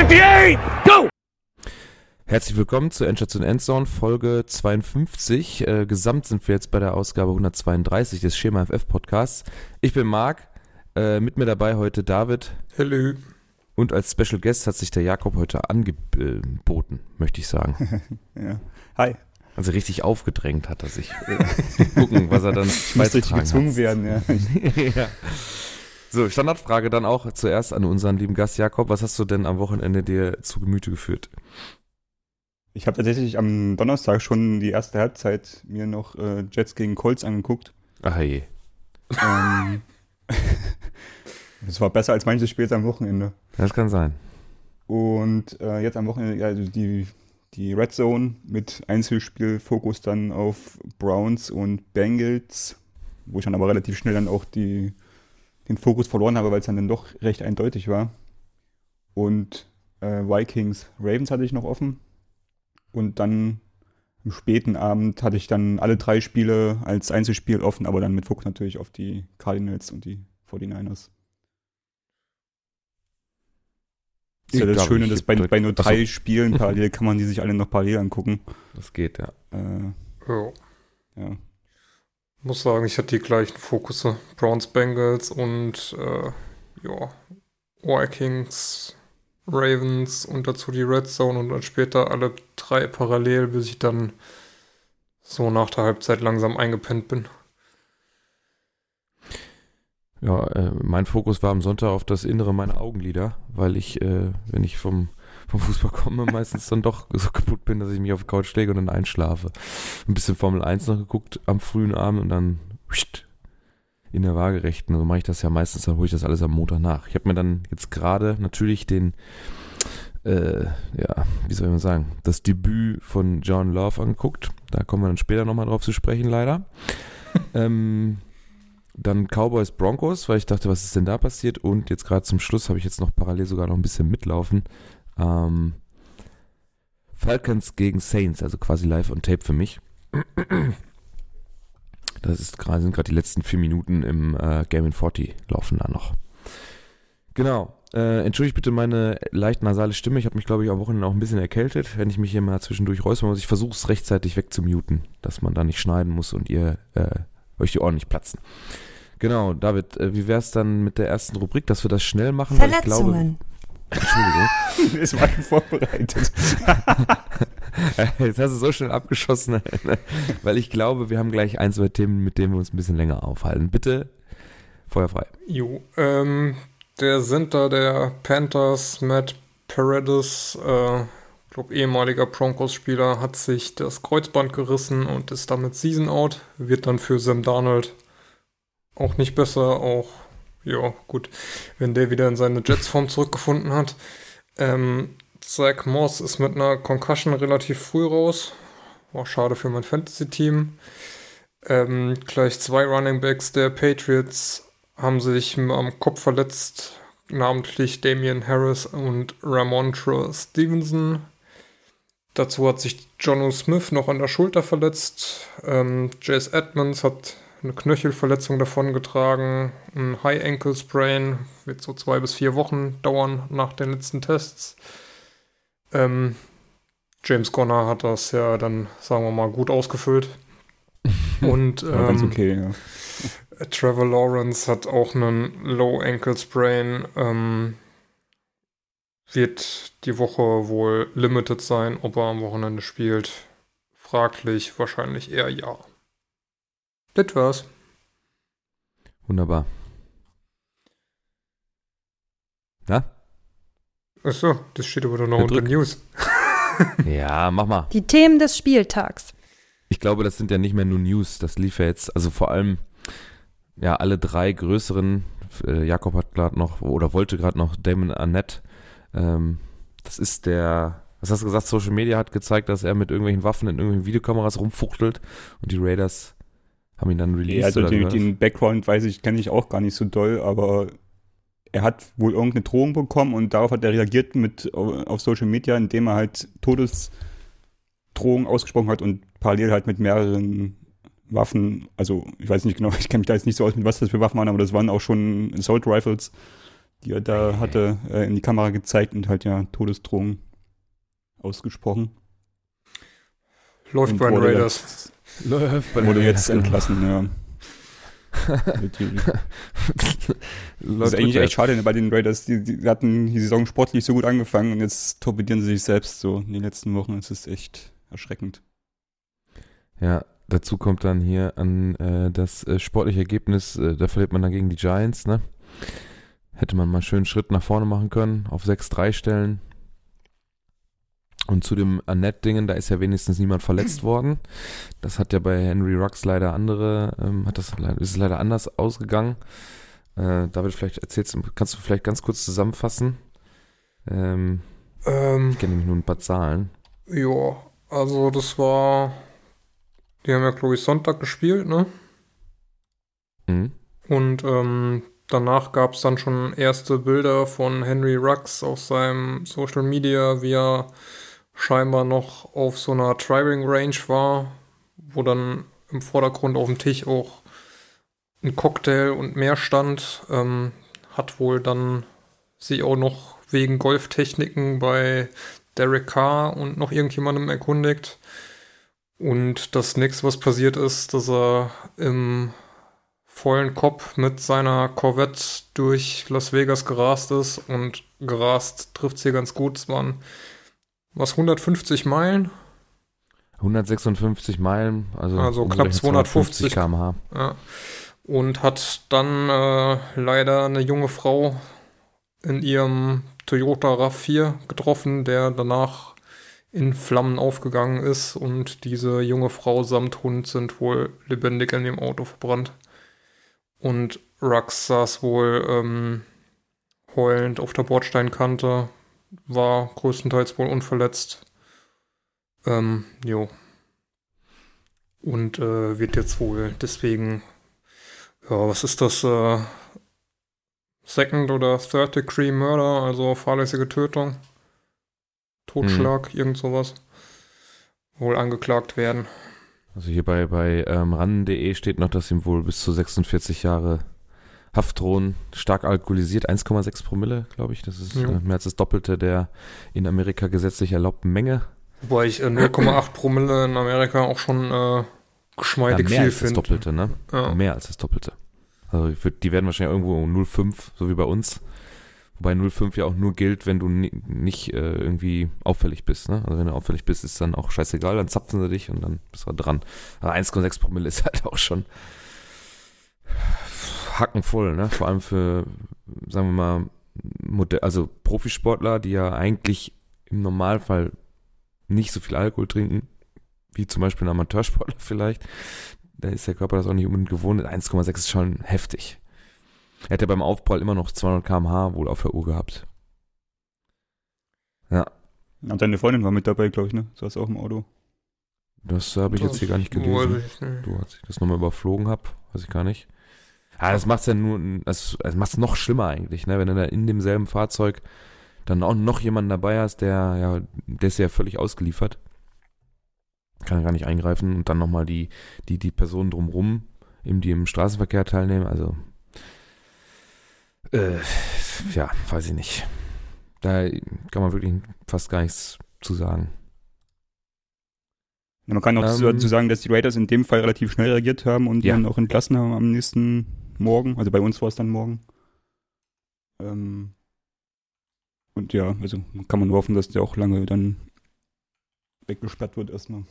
58, go! Herzlich willkommen zur Endstation Endzone Folge 52. Äh, gesamt sind wir jetzt bei der Ausgabe 132 des Schema FF Podcasts. Ich bin Marc, äh, mit mir dabei heute David. Hallo. Und als Special Guest hat sich der Jakob heute angeboten, möchte ich sagen. ja. Hi. Also richtig aufgedrängt hat er sich. gucken, was er dann ich muss richtig gezwungen hat. werden, ja. ja. So, Standardfrage dann auch zuerst an unseren lieben Gast Jakob. Was hast du denn am Wochenende dir zu Gemüte geführt? Ich habe tatsächlich am Donnerstag schon die erste Halbzeit mir noch äh, Jets gegen Colts angeguckt. Ach je. Ähm, das war besser als manches Spiel am Wochenende. Das kann sein. Und äh, jetzt am Wochenende, ja, also die, die Red Zone mit Einzelspielfokus dann auf Browns und Bengals, wo ich dann aber relativ schnell dann auch die den Fokus verloren habe, weil es dann, doch recht eindeutig war. Und äh, Vikings, Ravens hatte ich noch offen. Und dann am späten Abend hatte ich dann alle drei Spiele als Einzelspiel offen, aber dann mit Fokus natürlich auf die Cardinals und die 49ers. Das ist ja das Schöne, dass bei, bei nur drei Achso. Spielen parallel kann man die sich alle noch parallel angucken. Das geht, ja. Äh, oh. Ja muss sagen, ich hatte die gleichen Fokusse. Browns Bengals und äh, ja, Vikings, Ravens und dazu die Red Zone und dann später alle drei parallel, bis ich dann so nach der Halbzeit langsam eingepennt bin. Ja, äh, mein Fokus war am Sonntag auf das Innere meiner Augenlider, weil ich, äh, wenn ich vom vom Fußball komme, meistens dann doch so kaputt bin, dass ich mich auf die Couch lege und dann einschlafe. Ein bisschen Formel 1 noch geguckt am frühen Abend und dann in der Waagerechten. So mache ich das ja meistens, dann hole ich das alles am Montag nach. Ich habe mir dann jetzt gerade natürlich den, äh, ja, wie soll ich mal sagen, das Debüt von John Love angeguckt. Da kommen wir dann später nochmal drauf zu sprechen, leider. ähm, dann Cowboys Broncos, weil ich dachte, was ist denn da passiert? Und jetzt gerade zum Schluss habe ich jetzt noch parallel sogar noch ein bisschen mitlaufen. Ähm, Falcons gegen Saints, also quasi live on tape für mich. Das ist grad, sind gerade die letzten vier Minuten im äh, Game in 40 laufen da noch. Genau. Äh, entschuldigt bitte meine leicht nasale Stimme. Ich habe mich, glaube ich, am Wochenende auch ein bisschen erkältet, wenn ich mich hier mal zwischendurch räuspern muss. Ich versuche es rechtzeitig wegzumuten, dass man da nicht schneiden muss und ihr äh, euch die Ohren nicht platzen. Genau, David, äh, wie wäre es dann mit der ersten Rubrik, dass wir das schnell machen? Verletzungen. Weil ich glaube, Entschuldigung. es war vorbereitet. Jetzt hast du so schnell abgeschossen, weil ich glaube, wir haben gleich ein, zwei Themen, mit denen wir uns ein bisschen länger aufhalten. Bitte, feuerfrei. Jo, ähm, der Center der Panthers, Matt Paredes, äh, glaube ehemaliger Broncos-Spieler, hat sich das Kreuzband gerissen und ist damit Season out. Wird dann für Sam Darnold auch nicht besser, auch ja, gut, wenn der wieder in seine Jets-Form zurückgefunden hat. Ähm, Zach Moss ist mit einer Concussion relativ früh raus. War schade für mein Fantasy-Team. Ähm, gleich zwei Running Backs der Patriots haben sich am Kopf verletzt, namentlich Damian Harris und Ramontre Stevenson. Dazu hat sich Jono Smith noch an der Schulter verletzt. Ähm, Jace Edmonds hat eine Knöchelverletzung davongetragen, ein High Ankle Sprain, wird so zwei bis vier Wochen dauern nach den letzten Tests. Ähm, James Conner hat das ja dann, sagen wir mal, gut ausgefüllt. Und ähm, okay, ja. Trevor Lawrence hat auch einen Low Ankle Sprain. Ähm, wird die Woche wohl limited sein, ob er am Wochenende spielt. Fraglich, wahrscheinlich eher ja. Das war's. Wunderbar. Na? Achso, das steht aber noch unter News. ja, mach mal. Die Themen des Spieltags. Ich glaube, das sind ja nicht mehr nur News. Das lief ja jetzt, also vor allem, ja, alle drei größeren. Äh, Jakob hat gerade noch, oder wollte gerade noch Damon Arnett. Ähm, das ist der, was hast du gesagt? Social Media hat gezeigt, dass er mit irgendwelchen Waffen in irgendwelchen Videokameras rumfuchtelt und die Raiders haben ihn dann released. Ja, also den, den, Background weiß ich, kenne ich auch gar nicht so doll, aber er hat wohl irgendeine Drohung bekommen und darauf hat er reagiert mit auf Social Media, indem er halt Todesdrohungen ausgesprochen hat und parallel halt mit mehreren Waffen, also ich weiß nicht genau, ich kenne mich da jetzt nicht so aus, mit was das für Waffen waren, aber das waren auch schon Assault Rifles, die er da hatte, äh, in die Kamera gezeigt und halt ja Todesdrohung ausgesprochen. Läuft bei Raiders. Läuft bei Wurde jetzt entlassen, ja. Natürlich. Das ist eigentlich echt schade bei den Raiders. Die, die hatten die Saison sportlich so gut angefangen und jetzt torpedieren sie sich selbst so in den letzten Wochen. Es ist echt erschreckend. Ja, dazu kommt dann hier an äh, das äh, sportliche Ergebnis, äh, da verliert man dann gegen die Giants, ne? Hätte man mal schön einen Schritt nach vorne machen können, auf 6-3 stellen. Und zu dem Annette-Dingen, da ist ja wenigstens niemand verletzt worden. Das hat ja bei Henry Rux leider andere, ähm, hat das ist es leider anders ausgegangen. Äh, David, vielleicht erzählst du, kannst du vielleicht ganz kurz zusammenfassen? Ähm, Ähm, ich kenne nämlich nur ein paar Zahlen. ja, also das war. Die haben ja, glaube ich, Sonntag gespielt, ne? Mhm. Und ähm, danach gab es dann schon erste Bilder von Henry Rux auf seinem Social Media, wie er scheinbar noch auf so einer Driving Range war, wo dann im Vordergrund auf dem Tisch auch ein Cocktail und mehr stand. Ähm, hat wohl dann sich auch noch wegen Golftechniken bei Derek Carr und noch irgendjemandem erkundigt. Und das nächste, was passiert ist, dass er im vollen Kopf mit seiner Corvette durch Las Vegas gerast ist und gerast trifft sie ganz gut. Es waren was 150 Meilen. 156 Meilen, also, Also knapp umgerechnet 250 km/h. Ja. Und hat dann äh, leider eine junge Frau in ihrem Toyota RAV4 getroffen, der danach in Flammen aufgegangen ist und diese junge Frau samt Hund sind wohl lebendig in dem Auto verbrannt. Und Rux saß wohl ähm, heulend auf der Bordsteinkante, war größtenteils wohl unverletzt. Ähm, jo. Und äh, wird jetzt wohl deswegen, ja, was ist das, äh, Second oder Third Degree Murder, also fahrlässige Tötung, Totschlag, irgend sowas, wohl angeklagt werden. Also hier bei, bei ähm, ran.de steht noch, dass ihm wohl bis zu 46 Jahre Haft drohen, stark alkoholisiert, 1,6 Promille, glaube ich. Das ist Ja. äh, mehr als das Doppelte der in Amerika gesetzlich erlaubten Menge. Wobei ich äh, 0,8 Promille in Amerika auch schon äh, Ja, geschmeidig mehr viel als das finde. Doppelte, ne? Ja. Mehr als das Doppelte. Also würd, die werden wahrscheinlich irgendwo um 0,5, so wie bei uns. Wobei 0,5 ja auch nur gilt, wenn du ni nicht äh, irgendwie auffällig bist. Ne? Also wenn du auffällig bist, ist dann auch scheißegal, dann zapfen sie dich und dann bist du dran. Aber 1,6 Promille ist halt auch schon hackenvoll, ne? Vor allem für, sagen wir mal, Modell, also Profisportler, die ja eigentlich im Normalfall nicht so viel Alkohol trinken, wie zum Beispiel ein Amateursportler vielleicht. Da ist der Körper das auch nicht unbedingt gewohnt. 1,6 ist schon heftig. Er hat ja beim Aufprall immer noch 200 km/h wohl auf der Uhr gehabt. Und deine Freundin war mit dabei, glaube ich, ne? So ist auch im Auto. Das habe ich jetzt hier gar nicht gelesen. Du, als ich das nochmal überflogen habe, weiß ich gar nicht. Ja, das macht's ja nur, das, das macht's noch schlimmer eigentlich, ne? Wenn du da in demselben Fahrzeug dann auch noch jemanden dabei hast, der, ja, der ist ja völlig ausgeliefert. Kann gar nicht eingreifen und dann nochmal die, die, die Personen drumrum, eben die im Straßenverkehr teilnehmen, also, äh, ja, weiß ich nicht. Da kann man wirklich fast gar nichts zu sagen. Man kann auch Ähm, dazu sagen, dass die Raiders in dem Fall relativ schnell reagiert haben und Ja. dann auch entlassen haben am nächsten Morgen. Also bei uns war es dann morgen. Ähm, und ja, also kann man nur hoffen, dass der auch lange dann weggesperrt wird erstmal.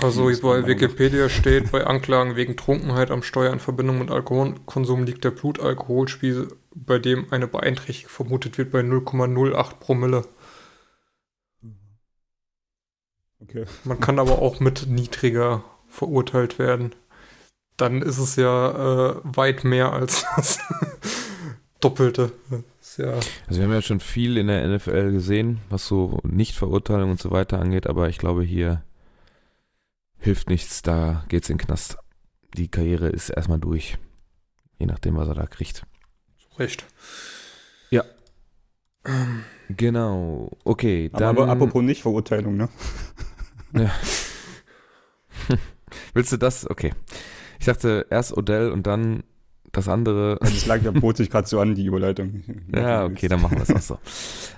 Also bei Wikipedia steht, bei Anklagen wegen Trunkenheit am Steuer in Verbindung mit Alkoholkonsum liegt der Blutalkoholspiegel, bei dem eine Beeinträchtigung vermutet wird, bei 0,08 Promille. Okay. Man kann aber auch mit niedriger verurteilt werden. Dann ist es ja äh, weit mehr als das Doppelte. Das ja, Also wir haben ja schon viel in der NFL gesehen, was so Nichtverurteilung und so weiter angeht, aber ich glaube, hier hilft nichts, da geht's in den Knast. Die Karriere ist erstmal durch. Je nachdem, was er da kriegt. recht. Genau. Okay, Aber, dann. aber apropos Nicht-Verurteilung, ne? Willst du das? Okay. Ich dachte erst Odell und dann das andere. Also es lag, da bot sich gerade so an, die Überleitung. Ja, okay, dann machen wir es auch so.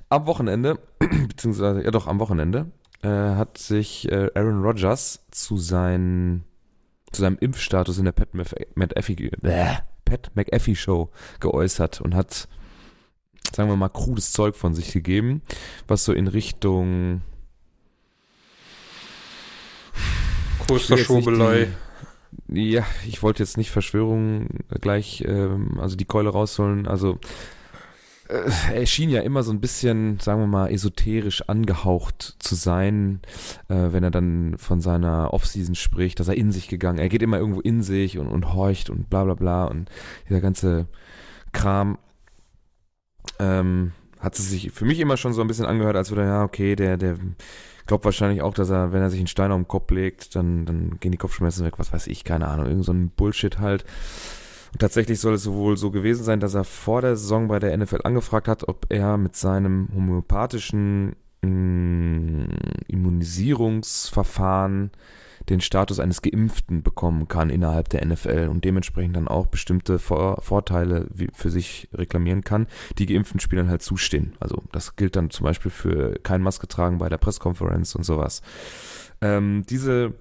Am Wochenende, beziehungsweise, ja doch, am Wochenende, äh, hat sich äh, Aaron Rodgers zu, sein, zu seinem Impfstatus in der Pat McAfee, äh, Pat McAfee Show geäußert und hat, sagen wir mal, krudes Zeug von sich gegeben, was so in Richtung Größter Schobelei. Ja, ich wollte jetzt nicht Verschwörung gleich, ähm, also die Keule rausholen. Also äh, er schien ja immer so ein bisschen, sagen wir mal, esoterisch angehaucht zu sein, äh, wenn er dann von seiner Offseason spricht, dass er in sich gegangen. Er geht immer irgendwo in sich und, und horcht und bla bla bla und dieser ganze Kram. Ähm, hat es sich für mich immer schon so ein bisschen angehört, als würde er, ja, okay, der, der glaube wahrscheinlich auch, dass er, wenn er sich einen Stein auf den Kopf legt, dann, dann gehen die Kopfschmerzen weg, was weiß ich, keine Ahnung, irgend so ein Bullshit halt. Und tatsächlich soll es wohl so gewesen sein, dass er vor der Saison bei der NFL angefragt hat, ob er mit seinem homöopathischen mh, mm, Immunisierungsverfahren den Status eines Geimpften bekommen kann innerhalb der NFL und dementsprechend dann auch bestimmte Vor Vorteile für sich reklamieren kann, die geimpften Spielern halt zustehen. Also das gilt dann zum Beispiel für kein Maske tragen bei der Presskonferenz und sowas. Ähm, diese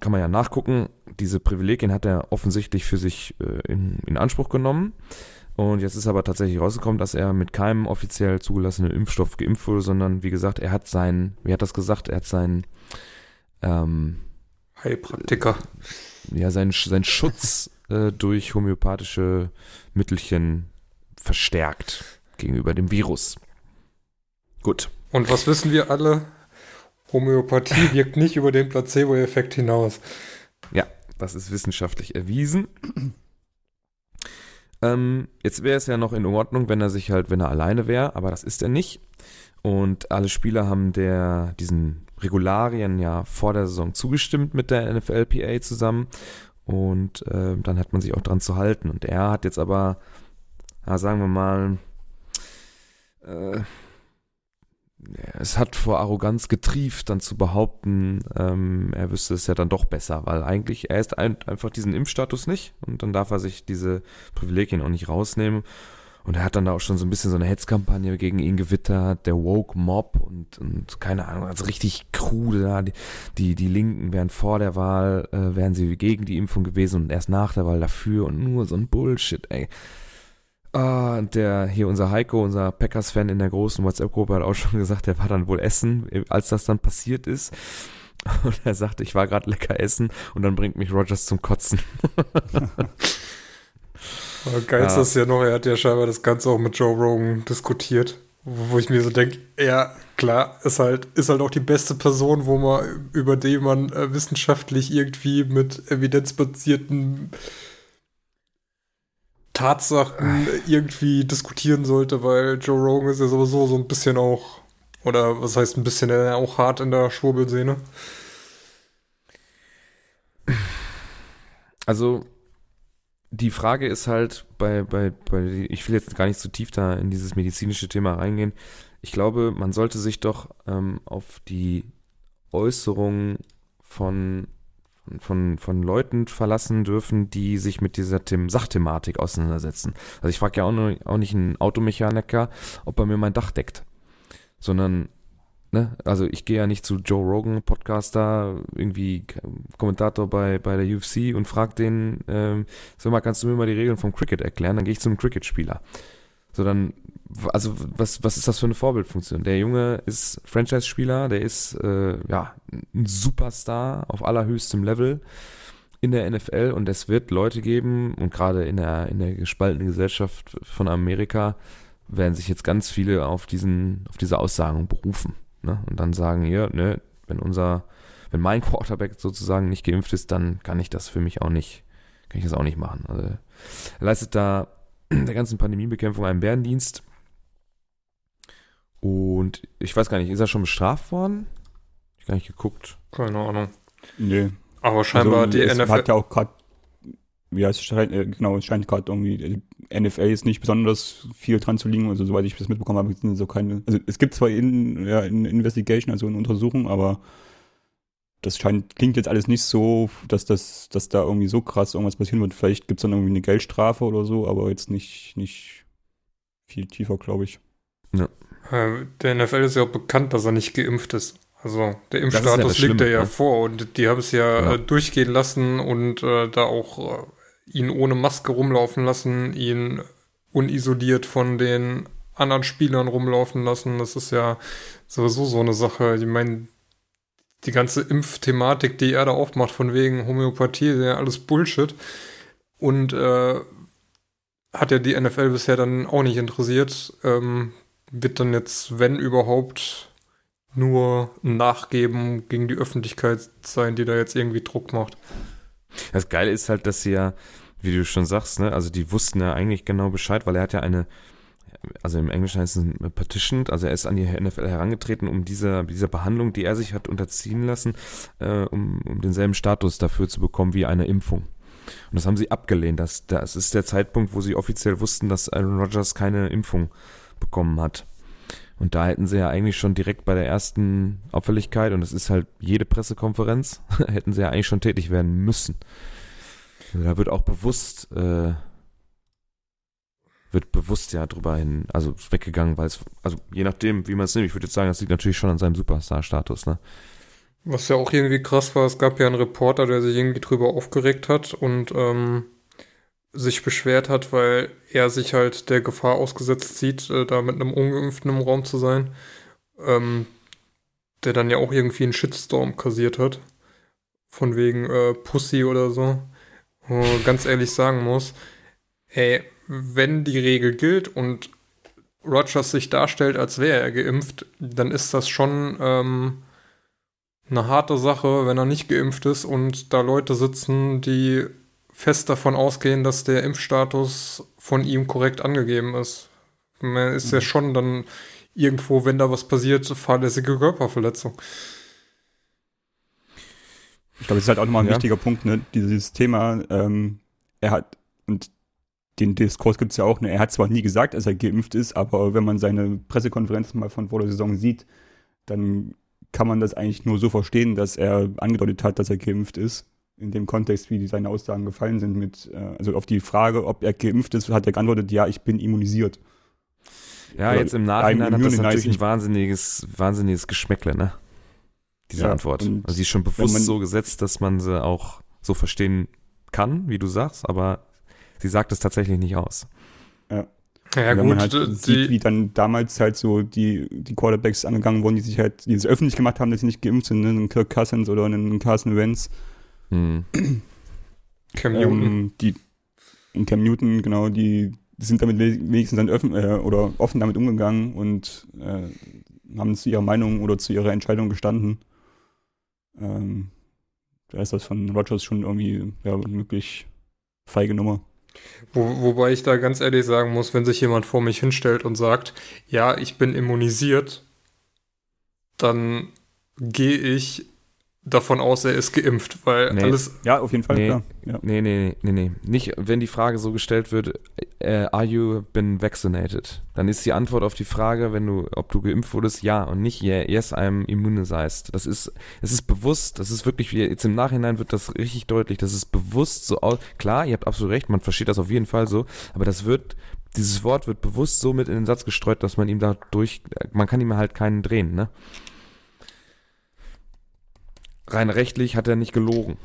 kann man ja nachgucken. Diese Privilegien hat er offensichtlich für sich äh, in, in Anspruch genommen. Und jetzt ist aber tatsächlich rausgekommen, dass er mit keinem offiziell zugelassenen Impfstoff geimpft wurde, sondern wie gesagt, er hat sein, wie hat das gesagt, er hat sein ähm, Heilpraktiker. Ja, sein, sein Schutz äh, durch homöopathische Mittelchen verstärkt gegenüber dem Virus. Gut. Und was wissen wir alle? Homöopathie wirkt nicht über den Placebo-Effekt hinaus. Ja, das ist wissenschaftlich erwiesen. Ähm, jetzt wäre es ja noch in Ordnung, wenn er sich halt, wenn er alleine wäre, aber das ist er nicht. Und alle Spieler haben der diesen Regularien ja vor der Saison zugestimmt mit der NFLPA zusammen. Und äh, dann hat man sich auch dran zu halten. Und er hat jetzt aber, ja, sagen wir mal, äh, es hat vor Arroganz getrieft, dann zu behaupten, ähm, er wüsste es ja dann doch besser, weil eigentlich er ist ein, einfach diesen Impfstatus nicht und dann darf er sich diese Privilegien auch nicht rausnehmen. Und er hat dann da auch schon so ein bisschen so eine Hetzkampagne gegen ihn gewittert, der Woke Mob und, und keine Ahnung, also richtig krude da. Die, die, die Linken wären vor der Wahl, äh, wären sie gegen die Impfung gewesen und erst nach der Wahl dafür und nur so ein Bullshit, ey. Ah, und der, hier unser Heiko, unser Packers-Fan in der großen WhatsApp-Gruppe hat auch schon gesagt, der war dann wohl essen, als das dann passiert ist. Und er sagte, ich war gerade lecker essen und dann bringt mich Rogers zum Kotzen. Aber ja. ist ja noch, er hat ja scheinbar das Ganze auch mit Joe Rogan diskutiert. Wo ich mir so denke, ja, klar, ist halt, ist halt auch die beste Person, wo man, über die man äh, wissenschaftlich irgendwie mit evidenzbasierten Tatsachen irgendwie diskutieren sollte, weil Joe Rogan ist ja sowieso so ein bisschen auch, oder was heißt ein bisschen, äh, auch hart in der Schwurbelszene. Also, die Frage ist halt bei, bei, bei, ich will jetzt gar nicht zu tief da in dieses medizinische Thema reingehen. Ich glaube, man sollte sich doch ähm, auf die Äußerungen von, von, von Leuten verlassen dürfen, die sich mit dieser Them Sachthematik auseinandersetzen. Also ich frage ja auch, noch, auch nicht einen Automechaniker, ob er mir mein Dach deckt, sondern Ne? Also ich gehe ja nicht zu Joe Rogan, Podcaster, irgendwie Kommentator bei, bei der UFC und frage den, ähm, sag mal, kannst du mir mal die Regeln vom Cricket erklären? Dann gehe ich zu einem Cricket-Spieler. So dann, also was, was ist das für eine Vorbildfunktion? Der Junge ist Franchise-Spieler, der ist äh, ja ein Superstar auf allerhöchstem Level in der NFL und es wird Leute geben und gerade in der, in der gespaltenen Gesellschaft von Amerika werden sich jetzt ganz viele auf diesen, auf diese Aussagen berufen. Ne? Und dann sagen, ja, ne, wenn unser, wenn mein Quarterback sozusagen nicht geimpft ist, dann kann ich das für mich auch nicht, kann ich das auch nicht machen. Also er leistet da der ganzen Pandemiebekämpfung einen Bärendienst. Und ich weiß gar nicht, ist er schon bestraft worden? Ich gar nicht geguckt. Keine Ahnung. Nee. Aber scheinbar also, die NFL. hat ja auch gerade ja, es scheint, äh, genau, es scheint gerade irgendwie, NFL ist nicht besonders viel dran zu liegen, also soweit ich das mitbekommen habe, sind so keine, also es gibt zwar in, ja, in Investigation, also in Untersuchung, aber das scheint, klingt jetzt alles nicht so, dass, das, dass da irgendwie so krass irgendwas passieren wird. Vielleicht gibt es dann irgendwie eine Geldstrafe oder so, aber jetzt nicht, nicht viel tiefer, glaube ich. Ja. Äh, der NFL ist ja auch bekannt, dass er nicht geimpft ist. Also der Impfstatus ja liegt da ja ne? vor und die haben es ja, ja. Äh, durchgehen lassen und äh, da auch äh, ihn ohne Maske rumlaufen lassen, ihn unisoliert von den anderen Spielern rumlaufen lassen. Das ist ja sowieso so eine Sache. Ich meine, die ganze Impfthematik, die er da aufmacht, von wegen Homöopathie, ja alles Bullshit. Und äh, hat ja die NFL bisher dann auch nicht interessiert. Ähm, wird dann jetzt, wenn überhaupt, nur Nachgeben gegen die Öffentlichkeit sein, die da jetzt irgendwie Druck macht. Das Geile ist halt, dass sie ja, wie du schon sagst, ne, also die wussten ja eigentlich genau Bescheid, weil er hat ja eine, also im Englischen heißt es petitioned, also er ist an die NFL herangetreten, um diese, diese Behandlung, die er sich hat unterziehen lassen, äh, um, um denselben Status dafür zu bekommen wie eine Impfung. Und das haben sie abgelehnt. Das, das ist der Zeitpunkt, wo sie offiziell wussten, dass Aaron Rodgers keine Impfung bekommen hat. Und da hätten sie ja eigentlich schon direkt bei der ersten Auffälligkeit, und das ist halt jede Pressekonferenz, hätten sie ja eigentlich schon tätig werden müssen. Da wird auch bewusst, äh, wird bewusst ja drüber hin, also weggegangen, weil es, also je nachdem, wie man es nimmt, ich würde jetzt sagen, das liegt natürlich schon an seinem Superstar-Status, ne? Was ja auch irgendwie krass war, es gab ja einen Reporter, der sich irgendwie drüber aufgeregt hat und ähm, sich beschwert hat, weil er sich halt der Gefahr ausgesetzt sieht, äh, da mit einem Ungeimpften im Raum zu sein, ähm, der dann ja auch irgendwie einen Shitstorm kassiert hat, von wegen äh, Pussy oder so, ganz ehrlich sagen muss, ey, wenn die Regel gilt und Rogers sich darstellt, als wäre er geimpft, dann ist das schon ähm, eine harte Sache, wenn er nicht geimpft ist und da Leute sitzen, die fest davon ausgehen, dass der Impfstatus von ihm korrekt angegeben ist. Man ist mhm. ja schon dann irgendwo, wenn da was passiert, fahrlässige Körperverletzung. Ich glaube, das ist halt auch nochmal ein ja. wichtiger Punkt, ne? Dieses Thema, ähm, er hat, und den Diskurs gibt es ja auch, ne? er hat zwar nie gesagt, dass er geimpft ist, aber wenn man seine Pressekonferenzen mal von vor der Saison sieht, dann kann man das eigentlich nur so verstehen, dass er angedeutet hat, dass er geimpft ist in dem Kontext, wie seine Aussagen gefallen sind, mit, äh, also auf die Frage, ob er geimpft ist, hat er geantwortet, ja, ich bin immunisiert. Ja, Oder jetzt im Nachhinein hat das natürlich ein wahnsinniges, wahnsinniges Geschmäckle, ne? Diese ja, Antwort. Also sie ist schon bewusst so gesetzt, dass man sie auch so verstehen kann, wie du sagst, aber sie sagt es tatsächlich nicht aus. Ja. Ja, wenn gut, man halt die, sieht, wie dann damals halt so die, die Quarterbacks angegangen wurden, die sich halt, die es öffentlich gemacht haben, dass sie nicht geimpft sind, ne? einen Kirk Cousins oder einen Carson Wentz, hm. Cam Newton. Ähm, die, in Cam Newton, genau, die sind damit wenigstens dann offen, äh, oder offen damit umgegangen und äh, haben zu ihrer Meinung oder zu ihrer Entscheidung gestanden. Ähm, da ist das von Rogers schon irgendwie ja, wirklich feige Nummer. Wo, wobei ich da ganz ehrlich sagen muss, wenn sich jemand vor mich hinstellt und sagt, ja, ich bin immunisiert, dann gehe ich davon aus, er ist geimpft, weil nee. alles. Ja, auf jeden Fall, nee, klar. Ja. Nee, nee, nee, nee. Nicht, wenn die Frage so gestellt wird, äh, are you been vaccinated? Dann ist die Antwort auf die Frage, wenn du, ob du geimpft wurdest, ja und nicht yeah, yes, I'm immunized. Das ist, es ist bewusst, das ist wirklich, jetzt im Nachhinein wird das richtig deutlich, das ist bewusst so aus. Klar, ihr habt absolut recht, man versteht das auf jeden Fall so, aber das wird, dieses Wort wird bewusst so mit in den Satz gestreut, dass man ihm dadurch, man kann ihm halt keinen drehen, ne? Rein rechtlich hat er nicht gelogen.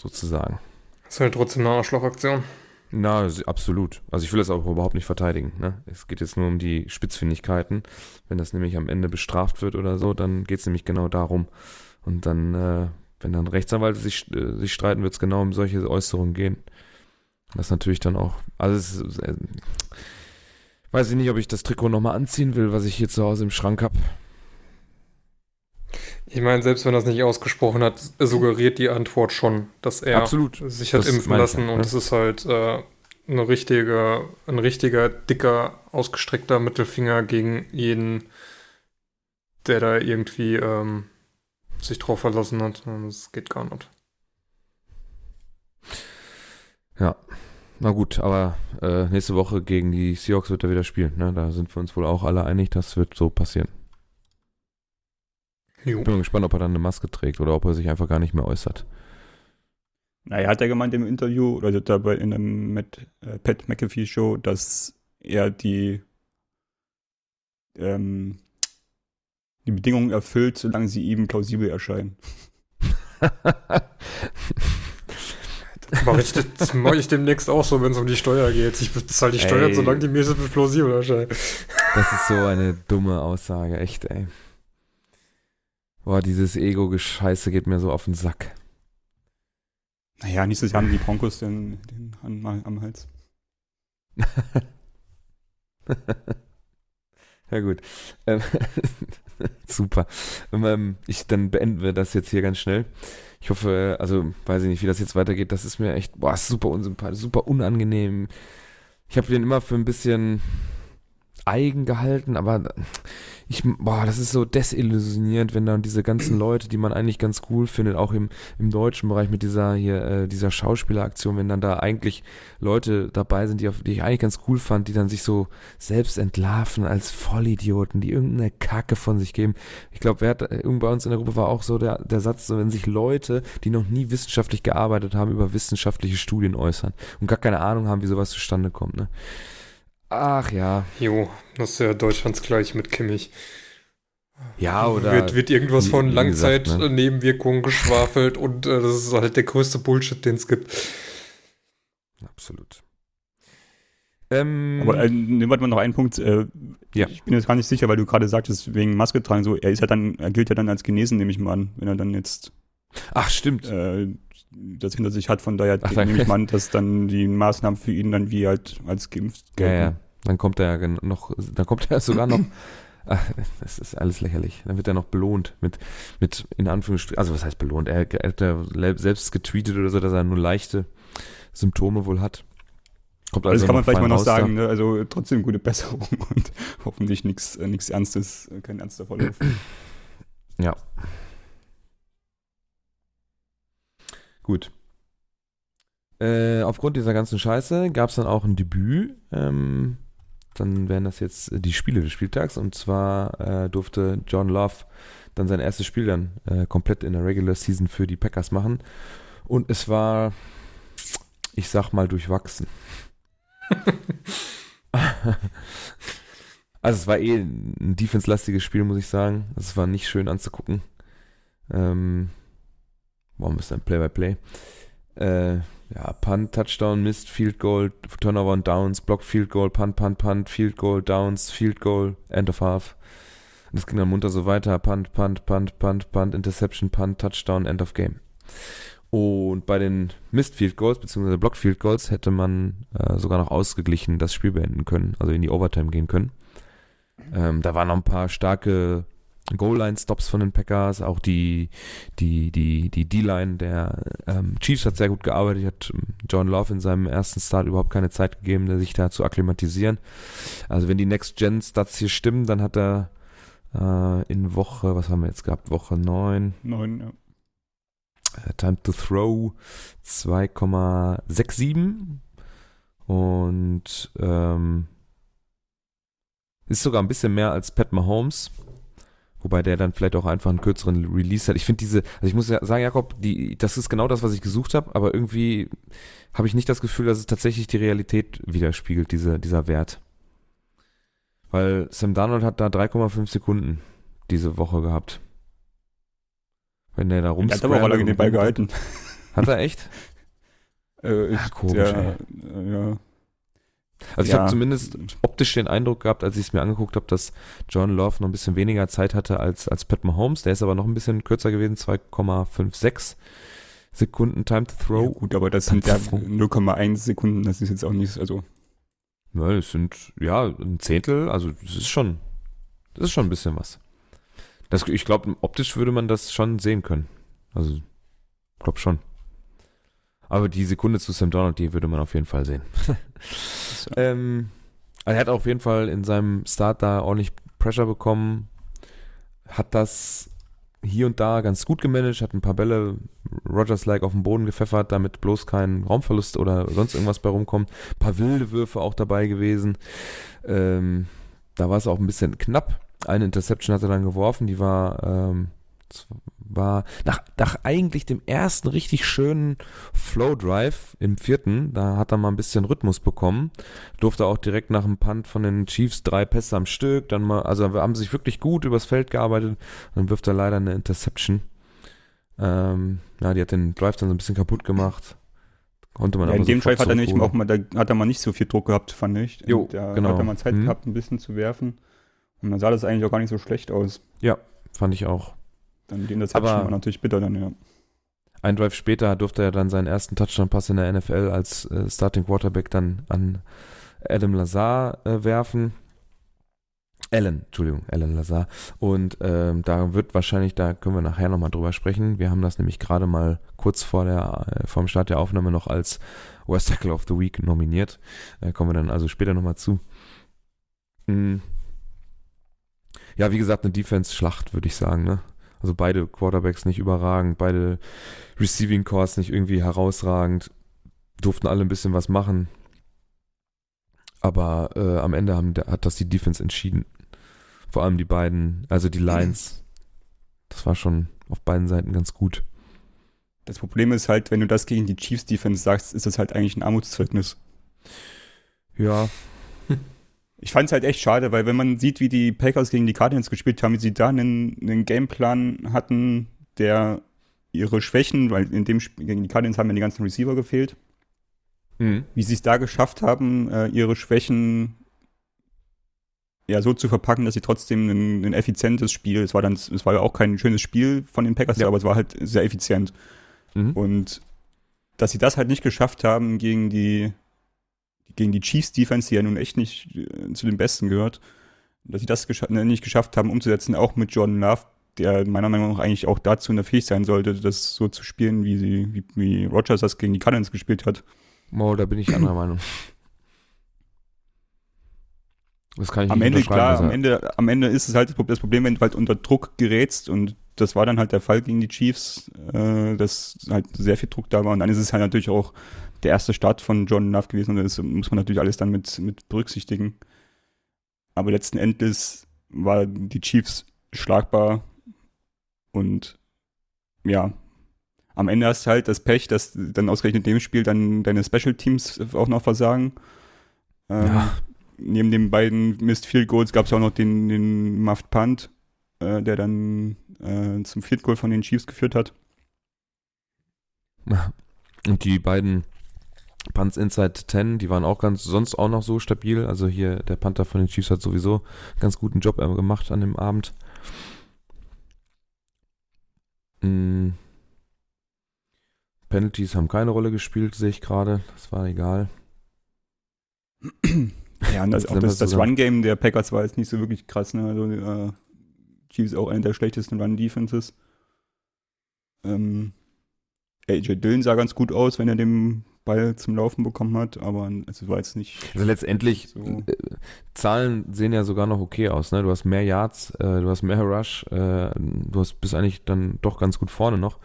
Sozusagen. Das ist halt trotzdem eine Arschlochaktion. Na, absolut. Also ich will das auch überhaupt nicht verteidigen. Ne? Es geht jetzt nur um die Spitzfindigkeiten. Wenn das nämlich am Ende bestraft wird oder so, dann geht es nämlich genau darum. Und dann, äh, wenn dann Rechtsanwälte sich, äh, sich streiten, wird es genau um solche Äußerungen gehen. Das natürlich dann auch, also es ist, äh, weiß ich nicht, ob ich das Trikot nochmal anziehen will, was ich hier zu Hause im Schrank habe. Ich meine, selbst wenn er es nicht ausgesprochen hat, suggeriert die Antwort schon, dass er Absolut. sich hat das impfen lassen ja, und es ist halt äh, eine richtige, ein richtiger, dicker, ausgestreckter Mittelfinger gegen jeden, der da irgendwie ähm, sich drauf verlassen hat. Das geht gar nicht. Ja, na gut, aber äh, nächste Woche gegen die Seahawks wird er wieder spielen. Ne? Da sind wir uns wohl auch alle einig, das wird so passieren. Jo. Ich bin gespannt, ob er dann eine Maske trägt oder ob er sich einfach gar nicht mehr äußert. Naja, hat er gemeint im Interview, oder dabei in einem mit äh, Pat McAfee Show, dass er die, ähm, die Bedingungen erfüllt, solange sie ihm plausibel erscheinen. Mache ich, das mache ich demnächst auch so, wenn es um die Steuer geht. Ich bezahle die Steuern, solange die mir so plausibel erscheinen. Das ist so eine dumme Aussage, echt, ey. Boah, dieses Ego-Gescheiße geht mir so auf den Sack. Naja, nächstes Jahr haben die Broncos den, den am, am Hals. ja gut. Ähm, super. Ähm, ich, dann beenden wir das jetzt hier ganz schnell. Ich hoffe, also weiß ich nicht, wie das jetzt weitergeht. Das ist mir echt, boah, super unsympathisch, super unangenehm. Ich habe den immer für ein bisschen eigen gehalten, aber ich, boah, das ist so desillusionierend, wenn dann diese ganzen Leute, die man eigentlich ganz cool findet, auch im, im deutschen Bereich mit dieser hier, äh, dieser Schauspieleraktion, wenn dann da eigentlich Leute dabei sind, die, auf, die ich eigentlich ganz cool fand, die dann sich so selbst entlarven als Vollidioten, die irgendeine Kacke von sich geben. Ich glaube, wer hat, irgend bei uns in der Gruppe war auch so der, der Satz, so, wenn sich Leute, die noch nie wissenschaftlich gearbeitet haben, über wissenschaftliche Studien äußern und gar keine Ahnung haben, wie sowas zustande kommt, ne? Ach ja. Jo, das ist ja Deutschlands gleich mit Kimmich. Ja, oder. Wird, wird irgendwas von Langzeitnebenwirkungen ne? geschwafelt und äh, das ist halt der größte Bullshit, den es gibt. Absolut. Ähm, Aber äh, nehmen wir mal noch einen Punkt. Äh, ja. Ich bin jetzt gar nicht sicher, weil du gerade sagtest, wegen Maske tragen, so, er ist ja dann, er gilt ja dann als genesen, nehme ich mal an, wenn er dann jetzt. Ach, stimmt. Äh, das hinter sich hat. Von daher Ach, nehme ich mal an, dass dann die Maßnahmen für ihn dann wie halt als geimpft gelten. Ja, ja. Dann kommt er ja noch, dann kommt er sogar noch. Ach, das ist alles lächerlich. Dann wird er noch belohnt mit, mit in Anführungsstrichen, also was heißt belohnt? Er, er hat ja selbst getweetet oder so, dass er nur leichte Symptome wohl hat. Kommt also, also kann man vielleicht mal noch sagen, ne? also trotzdem gute Besserung und hoffentlich nichts äh, Ernstes, kein ernster Verlauf. Ja, Gut. Äh, aufgrund dieser ganzen Scheiße gab es dann auch ein Debüt. Ähm, dann wären das jetzt die Spiele des Spieltags. Und zwar äh, durfte John Love dann sein erstes Spiel dann äh, komplett in der Regular Season für die Packers machen. Und es war, ich sag mal, durchwachsen. also es war eh ein defense-lastiges Spiel, muss ich sagen. Es war nicht schön anzugucken. Ähm, warum ist ein Play-by-Play? Äh, ja, Punt, Touchdown, Mist, Field Goal, Turnover und Downs, Block, Field Goal, Punt, Punt, Punt, Field Goal, Downs, Field Goal, End of Half. Und das ging dann munter so weiter. Punt, Punt, Punt, Punt, Punt, Interception, Punt, Touchdown, End of Game. Und bei den Missed Field Goals bzw. Block Field Goals hätte man äh, sogar noch ausgeglichen das Spiel beenden können, also in die Overtime gehen können. Ähm, da waren noch ein paar starke Goal-Line-Stops von den Packers, auch die, die, die, die D-Line der ähm, Chiefs hat sehr gut gearbeitet, hat ähm, John Love in seinem ersten Start überhaupt keine Zeit gegeben, sich da zu akklimatisieren. Also wenn die Next-Gen-Stats hier stimmen, dann hat er äh, in Woche, was haben wir jetzt gehabt, Woche 9. 9, ja. Äh, Time to Throw 2,67 und ähm, ist sogar ein bisschen mehr als Pat Mahomes Wobei der dann vielleicht auch einfach einen kürzeren Release hat. Ich finde diese, also ich muss ja sagen, Jakob, die, das ist genau das, was ich gesucht habe, aber irgendwie habe ich nicht das Gefühl, dass es tatsächlich die Realität widerspiegelt, diese, dieser Wert. Weil Sam Darnold hat da 3,5 Sekunden diese Woche gehabt. Wenn der da rum hat aber auch lange den Ball gehalten. Hat er echt? äh, Ach, komisch, der, ey. ja. Also ich ja. habe zumindest optisch den Eindruck gehabt, als ich es mir angeguckt habe, dass John Love noch ein bisschen weniger Zeit hatte als, als Pat Mahomes. Der ist aber noch ein bisschen kürzer gewesen, 2,56 Sekunden Time to Throw. Ja, gut, aber das sind ja 0,1 Sekunden, das ist jetzt auch nicht, also. Ja, das sind, ja, ein Zehntel, also das ist schon, das ist schon ein bisschen was. Das, ich glaube, optisch würde man das schon sehen können. Also, glaube schon. Aber die Sekunde zu Sam Donald, die würde man auf jeden Fall sehen. ähm, also er hat auf jeden Fall in seinem Start da ordentlich Pressure bekommen, hat das hier und da ganz gut gemanagt, hat ein paar Bälle Rogers-like auf den Boden gepfeffert, damit bloß kein Raumverlust oder sonst irgendwas bei rumkommt. Ein paar wilde Würfe auch dabei gewesen. Ähm, da war es auch ein bisschen knapp. Eine Interception hat er dann geworfen, die war ähm, war nach, nach eigentlich dem ersten richtig schönen Flow Drive im vierten, da hat er mal ein bisschen Rhythmus bekommen, durfte auch direkt nach dem Punt von den Chiefs drei Pässe am Stück, dann mal, also haben sich wirklich gut übers Feld gearbeitet, dann wirft er leider eine Interception. Ähm, ja, die hat den Drive dann so ein bisschen kaputt gemacht. Konnte man ja, aber in dem Drive hat er, nicht, zurückholen. auch mal, da hat er mal nicht so viel Druck gehabt, fand ich. Jo, Und da genau. hat er mal Zeit Mhm. gehabt, ein bisschen zu werfen. Und dann sah das eigentlich auch gar nicht so schlecht aus. Ja, fand ich auch. Dann die Interception Aber- war natürlich bitter dann, ja. Ein Drive später durfte er dann seinen ersten Touchdown-Pass in der NFL als äh, Starting Quarterback dann an Adam Lazar äh, werfen. Allen, Entschuldigung, Alan Lazar. Und ähm, da wird wahrscheinlich, da können wir nachher nochmal drüber sprechen. Wir haben das nämlich gerade mal kurz vor der, äh, vor dem Start der Aufnahme noch als Worst Tackle of the Week nominiert. Äh, kommen wir dann also später nochmal zu. Mm. Ja, wie gesagt, eine Defense-Schlacht, würde ich sagen, ne? Also beide Quarterbacks nicht überragend, beide Receiving Cores nicht irgendwie herausragend, durften alle ein bisschen was machen. Aber äh, am Ende haben, hat das die Defense entschieden. Vor allem die beiden, also die Lines. Das war schon auf beiden Seiten ganz gut. Das Problem ist halt, wenn du das gegen die Chiefs Defense sagst, ist das halt eigentlich ein Armutszeugnis. Ja, Ich fand es halt echt schade, weil wenn man sieht, wie die Packers gegen die Cardinals gespielt haben, wie sie da einen, einen Gameplan hatten, der ihre Schwächen, weil in dem Spiel gegen die Cardinals haben ja die ganzen Receiver gefehlt, mhm. wie sie es da geschafft haben, äh, ihre Schwächen ja so zu verpacken, dass sie trotzdem ein, ein effizientes Spiel, es war dann, es war ja auch kein schönes Spiel von den Packers, Ja. aber es war halt sehr effizient. Mhm. Und dass sie das halt nicht geschafft haben gegen die gegen die Chiefs Defense, die ja nun echt nicht äh, zu den Besten gehört, dass sie das gescha ne, nicht geschafft haben umzusetzen, auch mit Jordan Love, der meiner Meinung nach eigentlich auch dazu in der Fähig sein sollte, das so zu spielen, wie sie wie, wie Rogers das gegen die Cardinals gespielt hat. Oh, da bin ich anderer Meinung. Das kann ich Am nicht Ende, klar, am Ende, am Ende ist es halt das Problem, wenn du halt unter Druck gerätst und das war dann halt der Fall gegen die Chiefs, äh, dass halt sehr viel Druck da war und dann ist es halt natürlich auch der erste Start von John Love gewesen und das muss man natürlich alles dann mit, mit berücksichtigen. Aber letzten Endes war die Chiefs schlagbar und ja, am Ende hast du halt das Pech, dass dann ausgerechnet in dem Spiel dann deine Special Teams auch noch versagen. Ähm, Ja. Neben den beiden Missed Field Goals gab es auch noch den, den Muffed Punt, äh, der dann äh, zum Field Goal von den Chiefs geführt hat. Und die beiden Punts Inside 10, die waren auch ganz, sonst auch noch so stabil. Also hier der Panther von den Chiefs hat sowieso einen ganz guten Job äh, gemacht an dem Abend. Mm. Penalties haben keine Rolle gespielt, sehe ich gerade. Das war egal. Ja, und das, auch das, das. Run-Game der Packers war jetzt nicht so wirklich krass. Ne? Also, äh, Chiefs auch eine der schlechtesten Run-Defenses. Ähm, AJ Dillon sah ganz gut aus, wenn er den Ball zum Laufen bekommen hat, aber es war jetzt nicht Also letztendlich, so. äh, Zahlen sehen ja sogar noch okay aus. Ne? Du hast mehr Yards, äh, du hast mehr Rush, äh, du hast, bist eigentlich dann doch ganz gut vorne noch.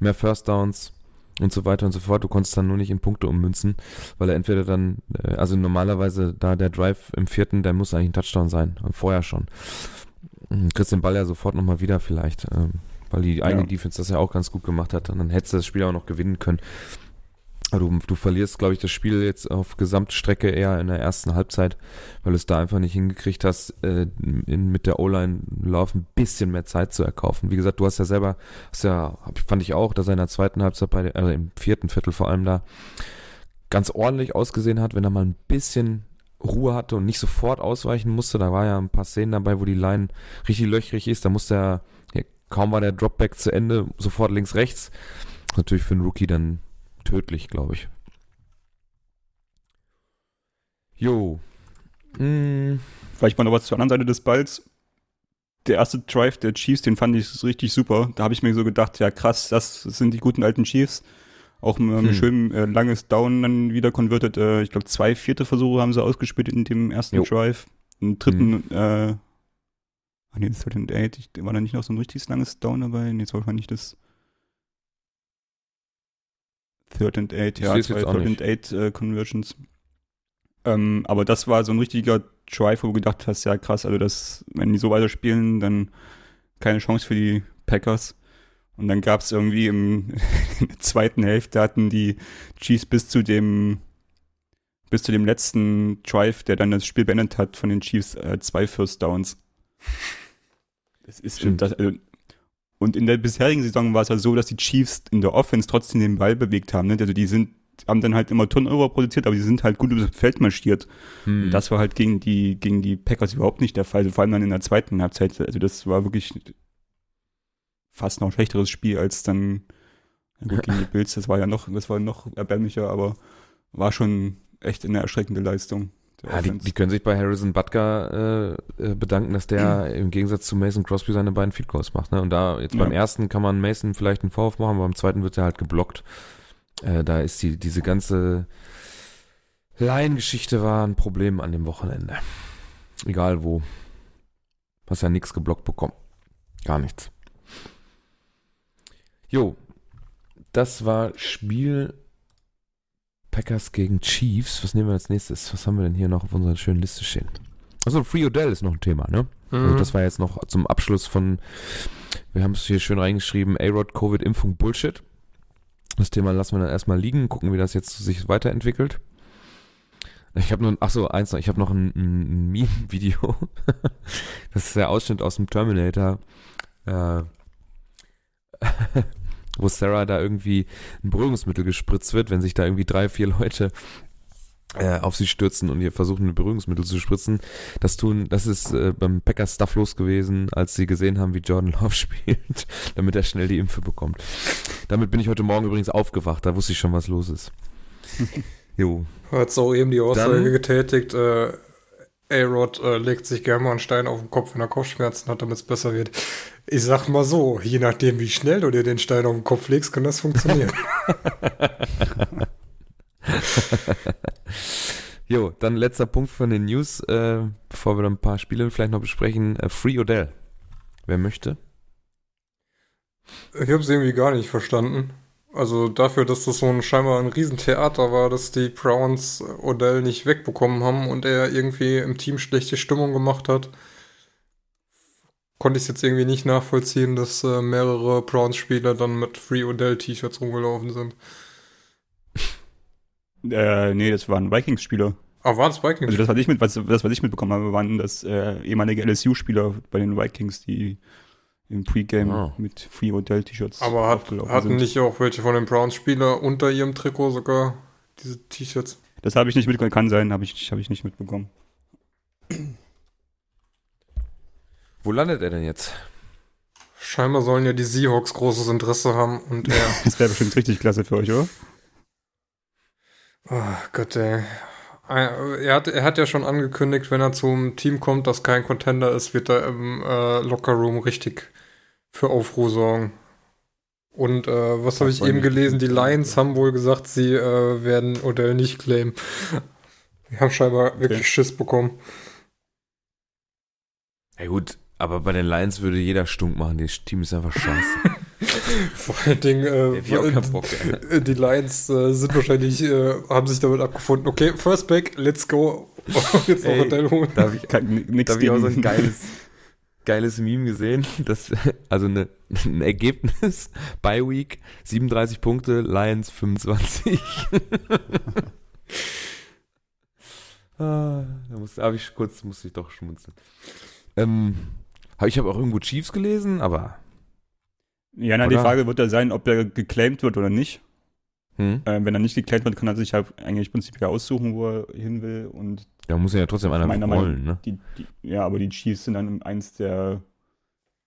Mehr First Downs und so weiter und so fort. Du konntest dann nur nicht in Punkte ummünzen, weil er entweder dann, äh, also normalerweise da der Drive im vierten, der muss eigentlich ein Touchdown sein, vorher schon. Du kriegst den Ball ja sofort nochmal wieder vielleicht, ähm, weil die eigene Ja. Defense das ja auch ganz gut gemacht hat. Und dann hättest du das Spiel auch noch gewinnen können. Du, du verlierst, glaube ich, das Spiel jetzt auf Gesamtstrecke eher in der ersten Halbzeit, weil du es da einfach nicht hingekriegt hast, äh, in, mit der O-Line Lauf ein bisschen mehr Zeit zu erkaufen. Wie gesagt, du hast ja selber, hast ja, fand ich auch, dass er in der zweiten Halbzeit, bei, also im vierten Viertel vor allem da, ganz ordentlich ausgesehen hat, wenn er mal ein bisschen Ruhe hatte und nicht sofort ausweichen musste. Da war ja ein paar Szenen dabei, wo die Line richtig löchrig ist. Da musste er, ja, kaum war der Dropback zu Ende, sofort links, rechts. Natürlich für einen Rookie dann tödlich, glaube ich. Jo. Mm, Vielleicht mal noch was zur anderen Seite des Balls. Der erste Drive der Chiefs, den fand ich richtig super. Da habe ich mir so gedacht, ja krass, das sind die guten alten Chiefs. Auch mit einem Hm. schönen äh, langes Down dann wieder konvertiert. Äh, ich glaube, zwei vierte Versuche haben sie ausgespielt in dem ersten Jo. Drive. Einen dritten, äh, ach nee, Third and Eight. Ich, war da nicht noch so ein richtig langes Down dabei? Nee, das war wahrscheinlich das Third and Eight, Ich ja, zwei Third and Eight äh, Conversions. Ähm, aber das war so ein richtiger Drive, wo du gedacht hast, ja krass, also das, wenn die so weiter spielen, dann keine Chance für die Packers. Und dann gab es irgendwie im, in der zweiten Hälfte hatten die Chiefs bis zu dem bis zu dem letzten Drive, der dann das Spiel beendet hat, von den Chiefs äh, zwei First Downs. Das ist das, also, und in der bisherigen Saison war es ja so, dass die Chiefs in der Offense trotzdem den Ball bewegt haben. Ne? Also die sind haben dann halt immer Turnover produziert, aber die sind halt gut übers Feld marschiert. Hm. Und das war halt gegen die, gegen die Packers überhaupt nicht der Fall, vor allem dann in der zweiten Halbzeit. Also das war wirklich fast noch ein schlechteres Spiel als dann gut, gegen die Bills. Das war ja noch, das war noch erbärmlicher, aber war schon echt eine erschreckende Leistung. Ja, die, die, können sich bei Harrison Butker äh, äh bedanken, dass der mhm. im Gegensatz zu Mason Crosby seine beiden Field Goals macht. Ne? Und da jetzt ja. beim ersten kann man Mason vielleicht einen Vorwurf machen, aber beim zweiten wird er halt geblockt. Äh, da ist die, diese ganze Laiengeschichte war ein Problem an dem Wochenende. Egal wo. Hast ja nichts geblockt bekommen. Gar nichts. Jo, das war Spiel Packers gegen Chiefs. Was nehmen wir als nächstes? Was haben wir denn hier noch auf unserer schönen Liste stehen? Also Free Odell ist noch ein Thema, ne? Also mhm. Also das war jetzt noch zum Abschluss von, wir haben es hier schön reingeschrieben, A-Rod Covid-Impfung Bullshit. Das Thema lassen wir dann erstmal liegen, gucken, wie das jetzt sich weiterentwickelt. Ich habe nur, ach so, eins noch, ich habe noch ein, ein Meme-Video. das ist der Ausschnitt aus dem Terminator. Äh, wo Sarah da irgendwie ein Beruhigungsmittel gespritzt wird, wenn sich da irgendwie drei, vier Leute äh, auf sie stürzen und ihr versuchen, ein Beruhigungsmittel zu spritzen. Das tun, das ist äh, beim Packers Stuff los gewesen, als sie gesehen haben, wie Jordan Love spielt, damit er schnell die Impfe bekommt. Damit bin ich heute Morgen übrigens aufgewacht, da wusste ich schon, was los ist. jo. Hat auch eben die Aussage Dann, getätigt, äh, A-Rod äh, legt sich gerne mal einen Stein auf den Kopf, wenn er Kopfschmerzen hat, damit es besser wird. Ich sag mal so, je nachdem, wie schnell du dir den Stein auf den Kopf legst, kann das funktionieren. jo, dann letzter Punkt von den News, äh, bevor wir dann ein paar Spiele vielleicht noch besprechen. Äh, Free Odell. Wer möchte? Ich habe es irgendwie gar nicht verstanden. Also dafür, dass das so ein scheinbar ein Riesentheater war, dass die Browns Odell nicht wegbekommen haben und er irgendwie im Team schlechte Stimmung gemacht hat, konnte ich es jetzt irgendwie nicht nachvollziehen, dass äh, mehrere Browns-Spieler dann mit Free Odell-T-Shirts rumgelaufen sind. Äh, nee, das waren Vikings-Spieler. Ah, waren es Vikings? Also das, was ich, mit, was, das, was ich mitbekommen habe, waren das äh, ehemalige LSU-Spieler bei den Vikings, die im Pre-Game oh. mit Free Odell-T-Shirts Aber hat, hatten sind. nicht auch welche von den Browns-Spieler unter ihrem Trikot sogar diese T-Shirts? Das habe ich nicht mitbekommen, kann sein, habe ich, hab ich nicht mitbekommen. Wo landet er denn jetzt? Scheinbar sollen ja die Seahawks großes Interesse haben und er. das wäre bestimmt richtig klasse für euch, oder? Oh Gott, ey. Er hat, er hat ja schon angekündigt, wenn er zum Team kommt, das kein Contender ist, wird er im äh, Lockerroom richtig für Aufruhr sorgen. Und äh, was habe ich eben gelesen? Die Lions haben wohl gesagt, sie äh, werden Odell nicht claimen. Die haben scheinbar okay. wirklich Schiss bekommen. Ja gut, aber bei den Lions würde jeder stunk machen. Das Team ist einfach scheiße. Vor allen Dingen, äh, Bock, die Lions äh, sind wahrscheinlich, äh, haben sich damit abgefunden, okay, First Back, let's go. Jetzt noch Hotel holen. Da habe ich, hab ich auch so ein geiles, geiles Meme gesehen. Das, also eine, ein Ergebnis bei Week 37 Punkte, Lions 25. ah, da musste, habe ich kurz, musste ich doch schmunzeln. Ähm, ich habe auch irgendwo Chiefs gelesen, aber. Ja, na, die Frage wird ja sein, ob er geclaimed wird oder nicht. Hm? Äh, wenn er nicht geclaimed wird, kann er sich halt eigentlich prinzipiell aussuchen, wo er hin will. Und da muss er ja trotzdem einer wollen, ne? Die, die, ja, aber die Chiefs sind dann eins der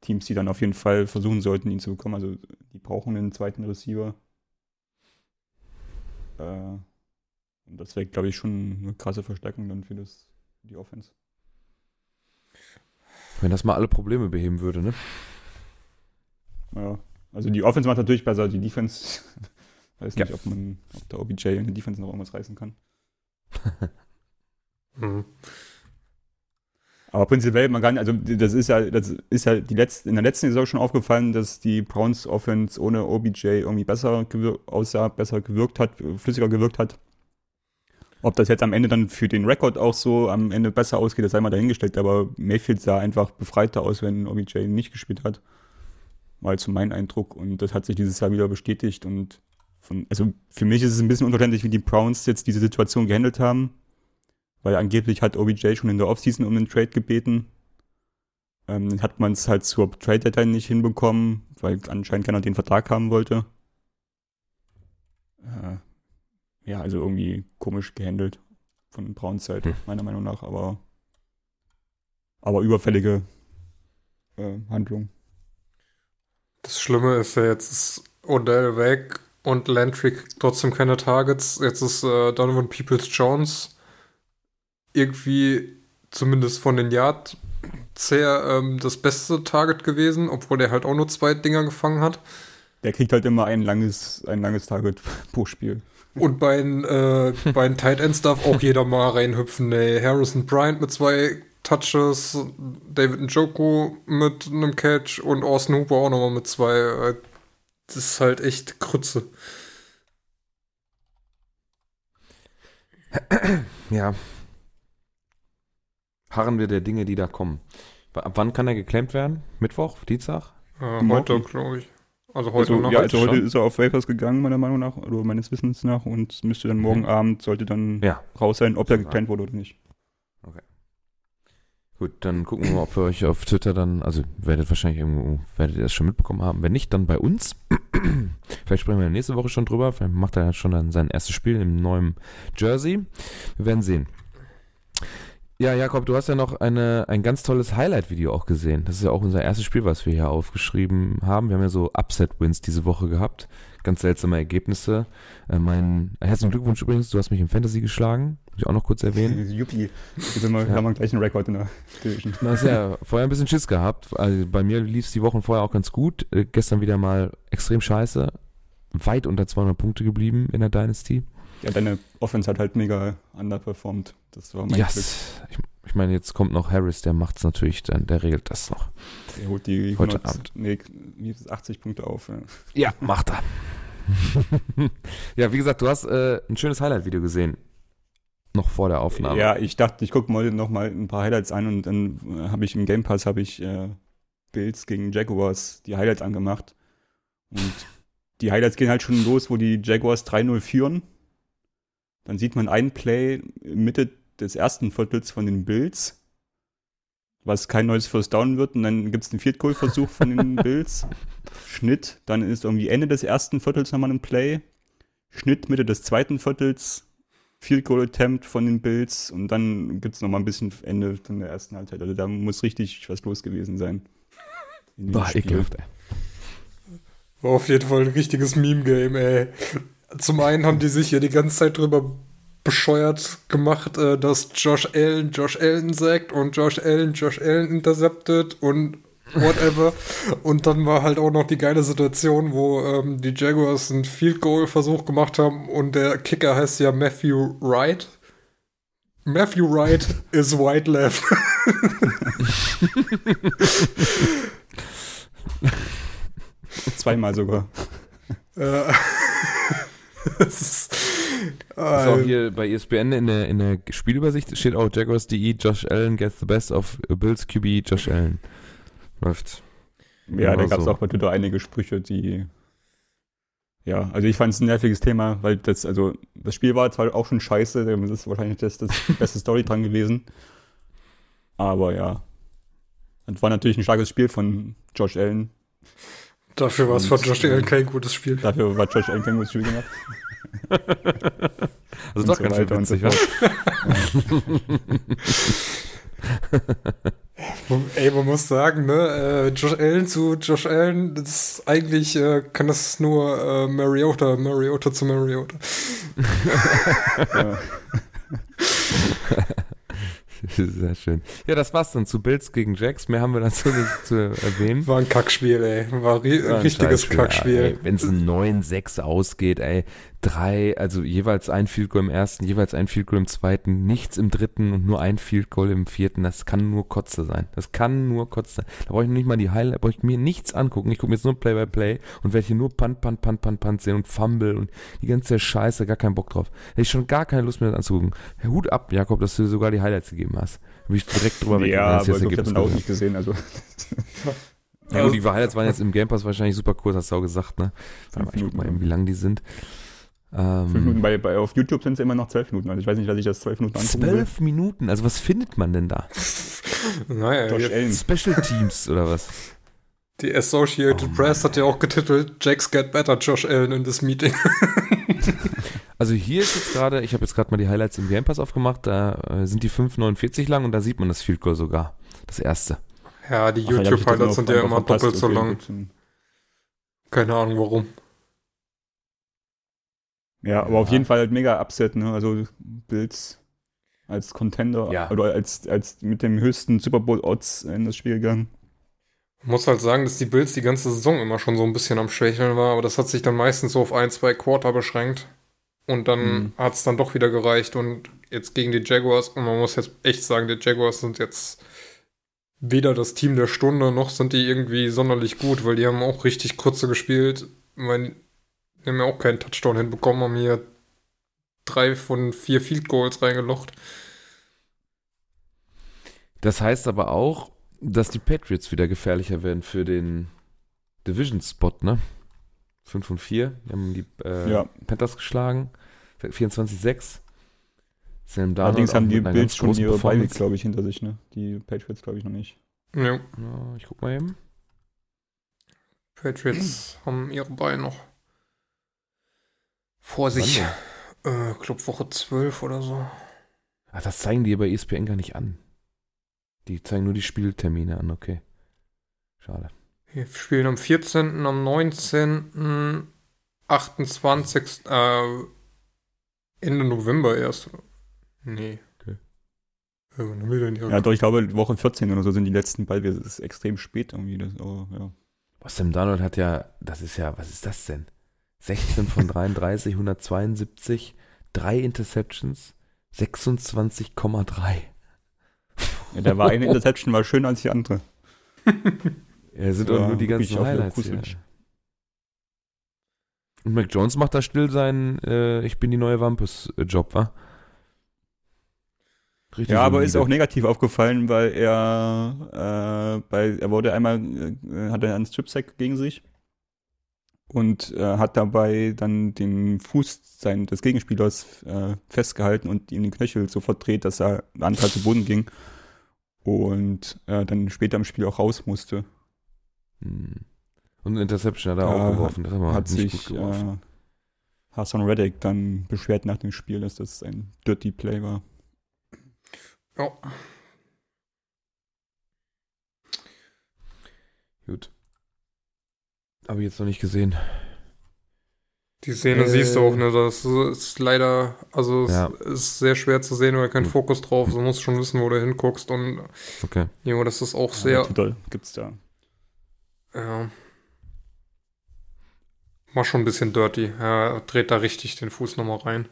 Teams, die dann auf jeden Fall versuchen sollten, ihn zu bekommen. Also die brauchen einen zweiten Receiver. Äh, und das wäre, glaube ich, schon eine krasse Verstärkung dann für, das, für die Offense. Wenn das mal alle Probleme beheben würde, ne? Ja, also die Offense macht natürlich besser, die Defense. Weiß nicht, ja. ob man, ob der OBJ in der Defense noch irgendwas reißen kann. mhm. Aber prinzipiell, man kann, also das ist ja, das ist ja die letzte, in der letzten Saison schon aufgefallen, dass die Browns Offense ohne OBJ irgendwie besser aussah, besser gewirkt hat, flüssiger gewirkt hat. Ob das jetzt am Ende dann für den Rekord auch so am Ende besser ausgeht, das sei mal dahingestellt. Aber Mayfield sah einfach befreiter aus, wenn OBJ nicht gespielt hat. War halt so mein Eindruck und das hat sich dieses Jahr wieder bestätigt und von, also für mich ist es ein bisschen unverständlich, wie die Browns jetzt diese Situation gehandelt haben, weil angeblich hat OBJ schon in der Offseason um den Trade gebeten. Ähm, dann hat man es halt zur Trade-Deadline nicht hinbekommen, weil anscheinend keiner den Vertrag haben wollte. Äh, ja, also irgendwie komisch gehandelt von Browns Seite, hm. meiner Meinung nach, aber, aber überfällige äh, Handlung. Das Schlimme ist ja, jetzt ist Odell weg und Landry trotzdem keine Targets. Jetzt ist äh, Donovan Peoples-Jones irgendwie zumindest von den Yard sehr ähm, das beste Target gewesen, obwohl er halt auch nur zwei Dinger gefangen hat. Der kriegt halt immer ein langes, ein langes Target pro Spiel. Und bei den, äh, bei den Tight Ends darf auch jeder mal reinhüpfen. Ey. Harrison Bryant mit zwei Touches, David Njoku mit einem Catch und Austin Hooper auch nochmal mit zwei. Das ist halt echt Krütze. Ja. Harren wir der Dinge, die da kommen. Ab wann kann er geklemmt werden? Mittwoch? Dienstag? Äh, heute, glaube ich. Also heute also, Ja, also heute ist er auf Vapers gegangen, meiner Meinung nach, oder meines Wissens nach, und müsste dann morgen okay. Abend, sollte dann ja. raus sein, ob er geklemmt wurde oder nicht. Gut, dann gucken wir mal, ob wir euch auf Twitter dann, also werdet wahrscheinlich irgendwo, werdet ihr das schon mitbekommen haben. Wenn nicht, dann bei uns. Vielleicht sprechen wir nächste Woche schon drüber. Vielleicht macht er ja schon dann sein erstes Spiel im neuen Jersey. Wir werden sehen. Ja, Jakob, du hast ja noch eine, ein ganz tolles Highlight-Video auch gesehen. Das ist ja auch unser erstes Spiel, was wir hier aufgeschrieben haben. Wir haben ja so Upset-Wins diese Woche gehabt. Ganz seltsame Ergebnisse. Äh, mein herzlichen Glückwunsch übrigens, du hast mich im Fantasy geschlagen. Muss ich auch noch kurz erwähnen. Juppie. Wir sind mal, ja. haben gleich einen Rekord in der Division. Hast ja vorher ein bisschen Schiss gehabt. Also bei mir lief es die Wochen vorher auch ganz gut. Äh, gestern wieder mal extrem scheiße. Weit unter 200 Punkte geblieben in der Dynasty. Ja, deine Offense hat halt mega underperformed. Das war mein yes. Glück. Ich, ich meine, jetzt kommt noch Harris, der macht es natürlich, dann, der regelt das noch. Der holt die 100, heute Abend. Nee, 80 Punkte auf. Ja, ja macht er. ja, wie gesagt, du hast äh, ein schönes Highlight-Video gesehen. Noch vor der Aufnahme. Ja, ich dachte, ich gucke mal noch mal ein paar Highlights an und dann habe ich im Game Pass habe ich äh, Bills gegen Jaguars die Highlights angemacht. Und die Highlights gehen halt schon los, wo die Jaguars 3-0 führen dann sieht man ein Play Mitte des ersten Viertels von den Bills, was kein neues First Down wird. Und dann gibt es einen Field Goal Versuch von den Bills. Schnitt, dann ist irgendwie Ende des ersten Viertels nochmal ein Play. Schnitt Mitte des zweiten Viertels. Field Goal Attempt von den Bills. Und dann gibt es nochmal ein bisschen Ende von der ersten Halbzeit. Also da muss richtig was los gewesen sein. War ekelhaft, ey. War auf jeden Fall ein richtiges Meme-Game, ey. Zum einen haben die sich ja die ganze Zeit drüber bescheuert gemacht, äh, dass Josh Allen Josh Allen sagt und Josh Allen Josh Allen interceptet und whatever. und dann war halt auch noch die geile Situation, wo ähm, die Jaguars einen Field Goal Versuch gemacht haben und der Kicker heißt ja Matthew Wright. Matthew Wright is white left. Zweimal sogar. Äh, das ist, das ist auch hier bei ESPN in der, in der Spielübersicht steht auch Jaguars.de, Josh Allen gets the best of Bills QB, Josh Allen. Läuft. Ja, da gab es so. auch bei Twitter einige Sprüche, die ja, also ich fand es ein nerviges Thema, weil das, also das Spiel war zwar auch schon scheiße, das ist wahrscheinlich das, das beste Story dran gewesen. Aber ja. Es war natürlich ein starkes Spiel von Josh Allen. Dafür war es von Josh Allen kein gutes Spiel. Dafür war Josh Allen kein gutes Spiel gemacht. also doch so ganz schön witzig, was? Ey, man muss sagen, ne, äh, Josh Allen zu Josh Allen, das ist eigentlich, äh, kann das nur äh, Mariota, Mariota zu Mariota. Sehr schön. Ja, das war's dann zu Bills gegen Jacks. Mehr haben wir dazu nicht zu erwähnen. War ein Kackspiel, ey. War ein War ein richtiges Kackspiel. Wenn es ein 9-6 ausgeht, ey, drei, also jeweils ein Field Goal im ersten, jeweils ein Field Goal im zweiten, nichts im dritten und nur ein Field Goal im vierten. Das kann nur Kotze sein. Das kann nur Kotze sein. Da brauche ich nicht mal die Highlight, brauche ich mir nichts angucken. Ich gucke mir jetzt nur Play by Play und werde hier nur Punt, Punt, Punt, Punt, Punt sehen und Fumble und die ganze Scheiße, gar keinen Bock drauf. Hätte ich schon gar keine Lust mehr das anzugucken. Hut ab, Jakob, dass du sogar die Highlights gegeben hast. Bin ich direkt drüber weg. Ja, aber ich habe auch nicht gesehen, also. Ja, gut, die Highlights waren jetzt im Game Pass wahrscheinlich super kurz, hast du auch gesagt, ne? Warte mal, ich guck mal eben, wie lang die sind. Fünf Minuten Ähm, bei, bei, auf YouTube sind es immer noch zwölf Minuten. Also ich weiß nicht, dass ich das zwölf Minuten angucken will. zwölf Minuten, also was findet man denn da? Naja, Josh Allen. Special Teams oder was? die Associated Oh Press hat ja auch getitelt, Jacks get better, Josh Allen in this meeting. Also hier ist jetzt gerade, ich habe jetzt gerade mal die Highlights im Game Pass aufgemacht, da äh, sind die 5,49 lang und da sieht man das Field Goal sogar. Das erste. Ja, die YouTube-Highlights sind ja immer doppelt so lang. Keine Ahnung warum. Ja, aber auf Ja. jeden Fall halt mega Upset, ne? Also Bills als Contender Ja. oder als, als mit dem höchsten Super Bowl Odds in das Spiel gegangen. Muss halt sagen, dass die Bills die ganze Saison immer schon so ein bisschen am Schwächeln war, aber das hat sich dann meistens so auf ein, zwei Quarter beschränkt. Und dann Mhm. hat es dann doch wieder gereicht. Und jetzt gegen die Jaguars, und man muss jetzt echt sagen, die Jaguars sind jetzt weder das Team der Stunde, noch sind die irgendwie sonderlich gut, weil die haben auch richtig kurze gespielt. Ich meine, haben ja auch keinen Touchdown hinbekommen, haben hier drei von vier Field Goals reingelocht. Das heißt aber auch, dass die Patriots wieder gefährlicher werden für den Division-Spot, ne? 5 und 4, die haben die äh, Ja. Panthers geschlagen, 24-6. Sam Darnold Allerdings haben die Bills schon ihre Performance. glaube ich, hinter sich, ne? Die Patriots glaube ich noch nicht. Ja, Ja, ich guck mal eben. Patriots haben ihre Beine noch vor sich. Wann Äh, Club Woche 12 oder so. Ach, das zeigen die bei ESPN gar nicht an. Die zeigen nur die Spieltermine an, okay. Schade. Wir spielen am 14., am 19., 28., äh, Ende November erst. Nee. Okay. Ja, doch, ich glaube, Woche 14 oder so sind die letzten Ball. Das ist extrem spät irgendwie. Das, aber, ja. Boah, Sam Darnold hat ja, das ist ja, was ist das denn? 16 von 33, 172, drei Interceptions, 26,3. ja da war eine Interception mal schöner als die andere. Ja, sind Ja, doch nur die ganzen Highlights hier. Und Mac Jones macht da still seinen äh, Ich bin die neue Wampus-Job, wa? Richtig Ja, aber ist auch negativ aufgefallen, weil er, äh, bei, er wurde einmal, äh, hat er einen Strip-Sack gegen sich und äh, hat dabei dann den Fuß sein, des Gegenspielers äh, festgehalten und ihm den Knöchel so verdreht, dass er Anteil zu Boden ging und äh, dann später im Spiel auch raus musste. Hm. Und eine Interception hat er auch geworfen. Das hat hat nicht sich gut geworfen. äh, Hassan Reddick dann beschwert nach dem Spiel, dass das ein Dirty Play war. Ja. Gut. Habe ich jetzt noch nicht gesehen. Die Szene Äh. siehst du auch, ne? Das ist leider, also es Ja. ist sehr schwer zu sehen, weil kein. Fokus drauf ist. Du musst schon wissen, wo du hinguckst. Und Okay. jo, das ist auch Ja, sehr, Titel gibt's da. ja. War schon ein bisschen dirty. Er dreht da richtig den Fuß nochmal rein.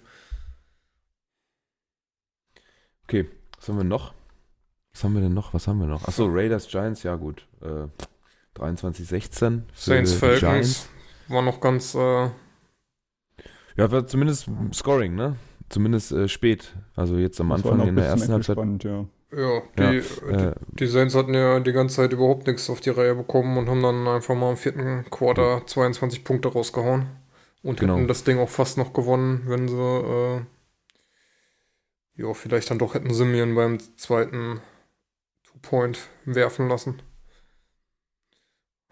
Okay, was haben wir noch? Was haben wir denn noch? Was haben wir noch? Achso, Raiders Giants, ja gut. Äh, 23-16. für Saints die Falcons war noch ganz, äh, Ja, war zumindest Scoring, ne? Zumindest äh, spät. Also jetzt am Das war Anfang noch in der ersten Halbzeit. spannend, ja. ja, die, Ja, äh, die Saints hatten ja die ganze Zeit überhaupt nichts auf die Reihe bekommen und haben dann einfach mal im vierten Quarter 22 Punkte rausgehauen. Und Genau. hätten das Ding auch fast noch gewonnen, wenn sie, äh, ja, vielleicht dann doch hätten Simeon beim zweiten Two-Point werfen lassen.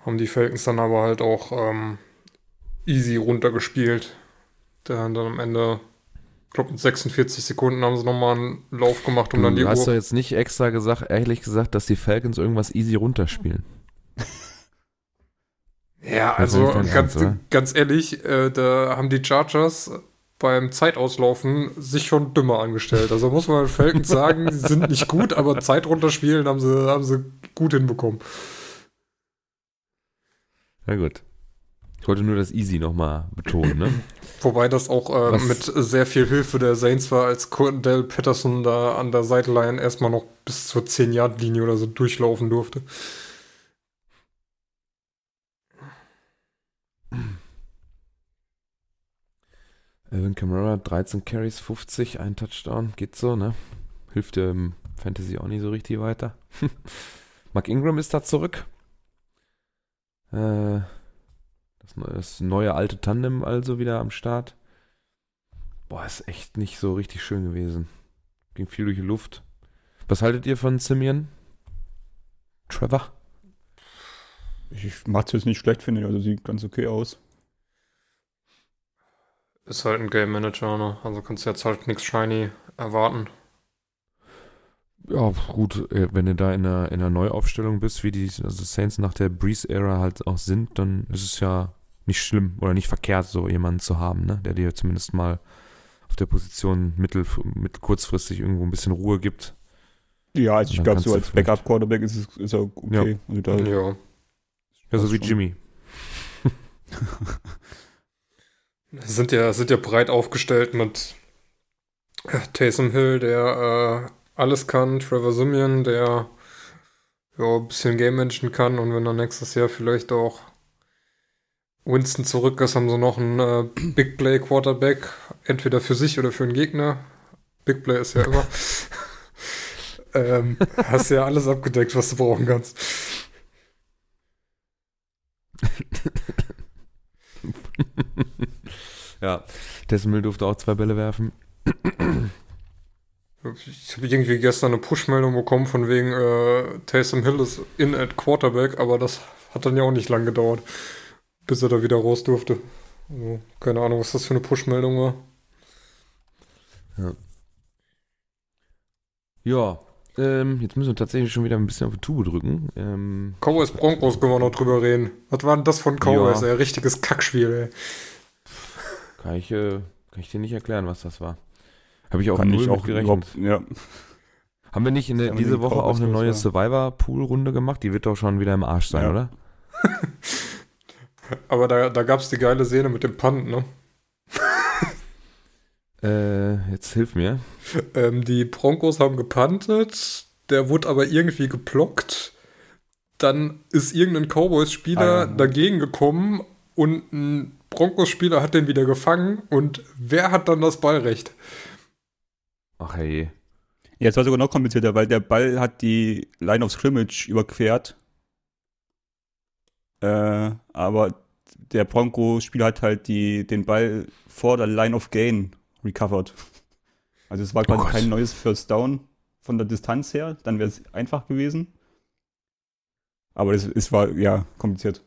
Haben die Falcons dann aber halt auch ähm, easy runtergespielt. Dann, dann am Ende, ich glaube, mit 46 Sekunden haben sie nochmal einen Lauf gemacht, um dann die du hast Uhr doch jetzt nicht extra gesagt, ehrlich gesagt, dass die Falcons irgendwas easy runterspielen. Ja, also ganz, Ernst, ganz ehrlich, äh, da haben die Chargers beim Zeitauslaufen sich schon dümmer angestellt. Also muss man Falcons sagen, sie sind nicht gut, aber Zeit runterspielen haben sie, haben sie gut hinbekommen. Na gut. Ich wollte nur das Easy nochmal betonen, ne? Wobei das auch äh, mit sehr viel Hilfe der Saints war, als Cordell Patterson da an der Sideline erstmal noch bis zur 10-Yard-Linie oder so durchlaufen durfte. Alvin Kamara, 13 Carries, 50, ein Touchdown, geht so, ne? Hilft dir im Fantasy auch nicht so richtig weiter. Mark Ingram ist da zurück. Äh, das, neue, das neue alte Tandem also wieder am Start. Boah, ist echt nicht so richtig schön gewesen. Ging viel durch die Luft. Was haltet ihr von Simeon? Trevor? Ich mache es nicht schlecht, finde ich. Also sieht ganz okay aus. Ist halt ein Game Manager, ne? Also kannst du jetzt halt nichts Shiny erwarten. Ja, gut, äh, wenn du da in einer, in einer Neuaufstellung bist, wie die also Saints nach der Breeze-Ära halt auch sind, dann ist es ja nicht schlimm oder nicht verkehrt, so jemanden zu haben, ne? der dir zumindest mal auf der Position mittel, mittel kurzfristig irgendwo ein bisschen Ruhe gibt. Ja, also ich glaube, so als Backup-Quarterback ist, es, ist er okay. Ja, also da ja. ja so wie schon. Jimmy. sind ja, sind ja breit aufgestellt mit Taysom Hill, der äh, alles kann, Trevor Simeon, der ja, ein bisschen Game Managen kann und wenn er nächstes Jahr vielleicht auch Winston zurück ist, haben sie noch einen äh, Big Play Quarterback, entweder für sich oder für einen Gegner. Big Play ist ja immer. ähm, hast ja alles abgedeckt, was du brauchen kannst. ja, Tessel durfte auch zwei Bälle werfen. Ich habe irgendwie gestern eine Push-Meldung bekommen von wegen äh, Taysom Hill ist in at Quarterback, aber das hat dann ja auch nicht lang gedauert bis er da wieder raus durfte. Also, keine Ahnung, was das für eine Push-Meldung war. Ja. Ja, ähm, jetzt müssen wir tatsächlich schon wieder ein bisschen auf die Tube drücken. Ähm, Cowboys Broncos können wir noch drüber reden. Was war denn das von Cowboys? Ja. Ein richtiges Kackspiel, ey. Kann ich, äh, kann ich dir nicht erklären, was das war. Habe ich auch kann null auch gerechnet. Ja. Haben wir nicht in der, diese Woche auch eine neue Survivor-Pool-Runde gemacht? Die wird doch schon wieder im Arsch sein, ja. oder? Aber da, da gab es die geile Szene mit dem Punt, ne? äh, jetzt hilf mir. Ähm, die Broncos haben gepuntet, der wurde aber irgendwie geblockt. Dann ist irgendein Cowboys-Spieler ah, ja. dagegen gekommen und ein Broncos-Spieler hat den wieder gefangen. Und wer hat dann das Ballrecht? Ach hey. Ja, es war sogar noch komplizierter, weil der Ball hat die Line of Scrimmage überquert äh, aber der Bronco-Spieler hat halt die, den Ball vor der Line of Gain recovered. Also es war quasi oh kein neues First Down von der Distanz her, dann wäre es einfach gewesen. Aber es, es war, ja, kompliziert.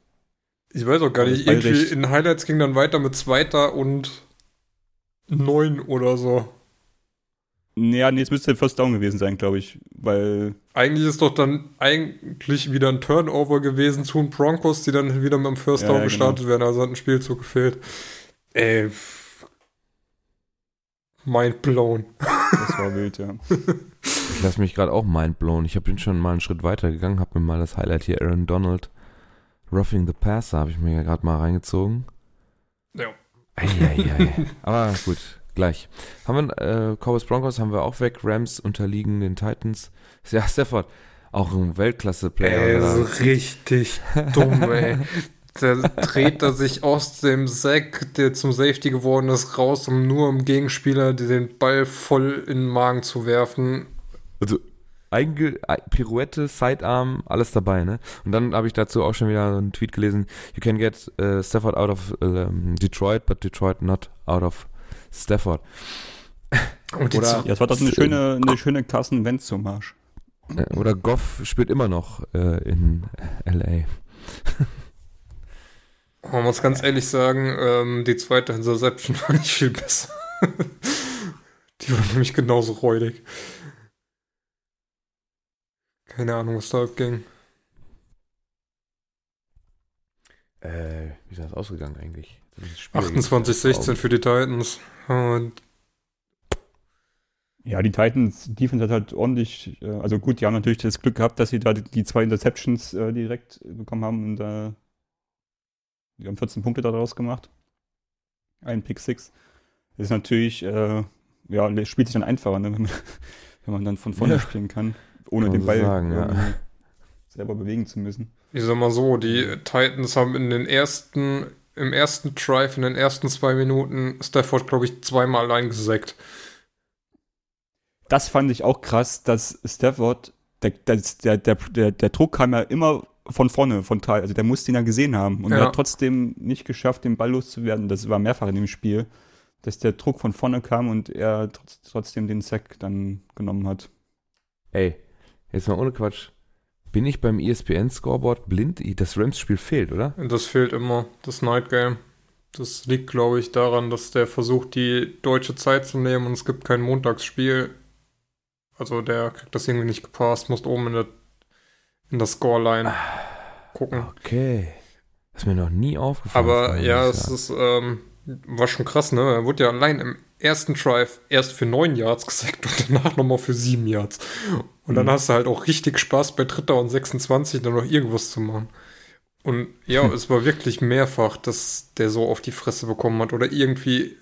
Ich weiß auch gar nicht, irgendwie in Highlights ging dann weiter mit Zweiter und Neun oder so. Ja, nee, es müsste First Down gewesen sein, glaube ich, weil... Eigentlich ist doch dann eigentlich wieder ein Turnover gewesen zu den Broncos, die dann wieder mit dem First Down ja, gestartet genau. werden, also hat ein Spielzug gefehlt. Ey, mind blown. Das war wild, ja. Ich lasse mich gerade auch mind blown. Ich bin schon mal einen Schritt weiter gegangen, habe mir mal das Highlight hier Aaron Donald Roughing the Passer, habe ich mir ja gerade mal reingezogen. Ja. Eieiei. Aber gut, Gleich. Haben wir, äh, Cowboys Broncos haben wir auch weg. Rams unterliegen den Titans. Ja, Stafford, auch ein Weltklasse-Player. Ey, so richtig dumm, ey. Der dreht er sich aus dem Sack, der zum Safety geworden ist, raus, um nur im Gegenspieler den Ball voll in den Magen zu werfen. Also Einge Pirouette, Sidearm, alles dabei, ne? Und dann habe ich dazu auch schon wieder einen Tweet gelesen. You can get uh, Stafford out of uh, Detroit, but Detroit not out of Stafford. Oder, ja, das war doch eine schöne, eine schöne Carson Wentz zum Marsch. Oder Goff spielt immer noch äh, in L.A. Man muss ganz ehrlich sagen, ähm, die zweite Interception war nicht viel besser. die war nämlich genauso räudig. Keine Ahnung, was da abging. Äh, wie ist das ausgegangen eigentlich? 28-16 für die Titans. Und ja, die Titans Defense hat halt ordentlich, äh, also gut, die haben natürlich das Glück gehabt, dass sie da die zwei Interceptions äh, direkt bekommen haben und äh, die haben 14 Punkte daraus gemacht. Ein Pick 6. Das ist natürlich, äh, ja, spielt sich dann einfacher, ne, wenn, man, wenn, man, dann von vorne ja. spielen kann, ohne kann den Ball sagen, ja. selber bewegen zu müssen. Ich sag mal so, die Titans haben in den ersten im ersten Drive, in den ersten zwei Minuten, Stafford, glaube ich, zweimal eingesackt. Das fand ich auch krass, dass Stafford, der, der, der, der, der Druck kam ja immer von vorne, von Teil. Also der musste ihn ja gesehen haben. Und Ja. er hat trotzdem nicht geschafft, den Ball loszuwerden. Das war mehrfach in dem Spiel, dass der Druck von vorne kam und er trotz, trotzdem den Sack dann genommen hat. Ey, jetzt mal ohne Quatsch. Bin ich beim ESPN-Scoreboard blind? Das Rams-Spiel fehlt, oder? Das fehlt immer, das Night Game. Das liegt, glaube ich, daran, dass der versucht, die deutsche Zeit zu nehmen und es gibt kein Montagsspiel. Also der kriegt das irgendwie nicht gepasst, muss oben in der, in der Scoreline gucken. Okay. Das ist mir noch nie aufgefallen. Aber ja, es ist, ähm, war schon krass, ne? Er wurde ja allein im ersten Drive erst für neun Yards gesackt und danach nochmal für sieben Yards. Und dann Mhm. hast du halt auch richtig Spaß bei Dritter und 26 dann noch irgendwas zu machen. Und ja, es war wirklich mehrfach, dass der so auf die Fresse bekommen hat oder irgendwie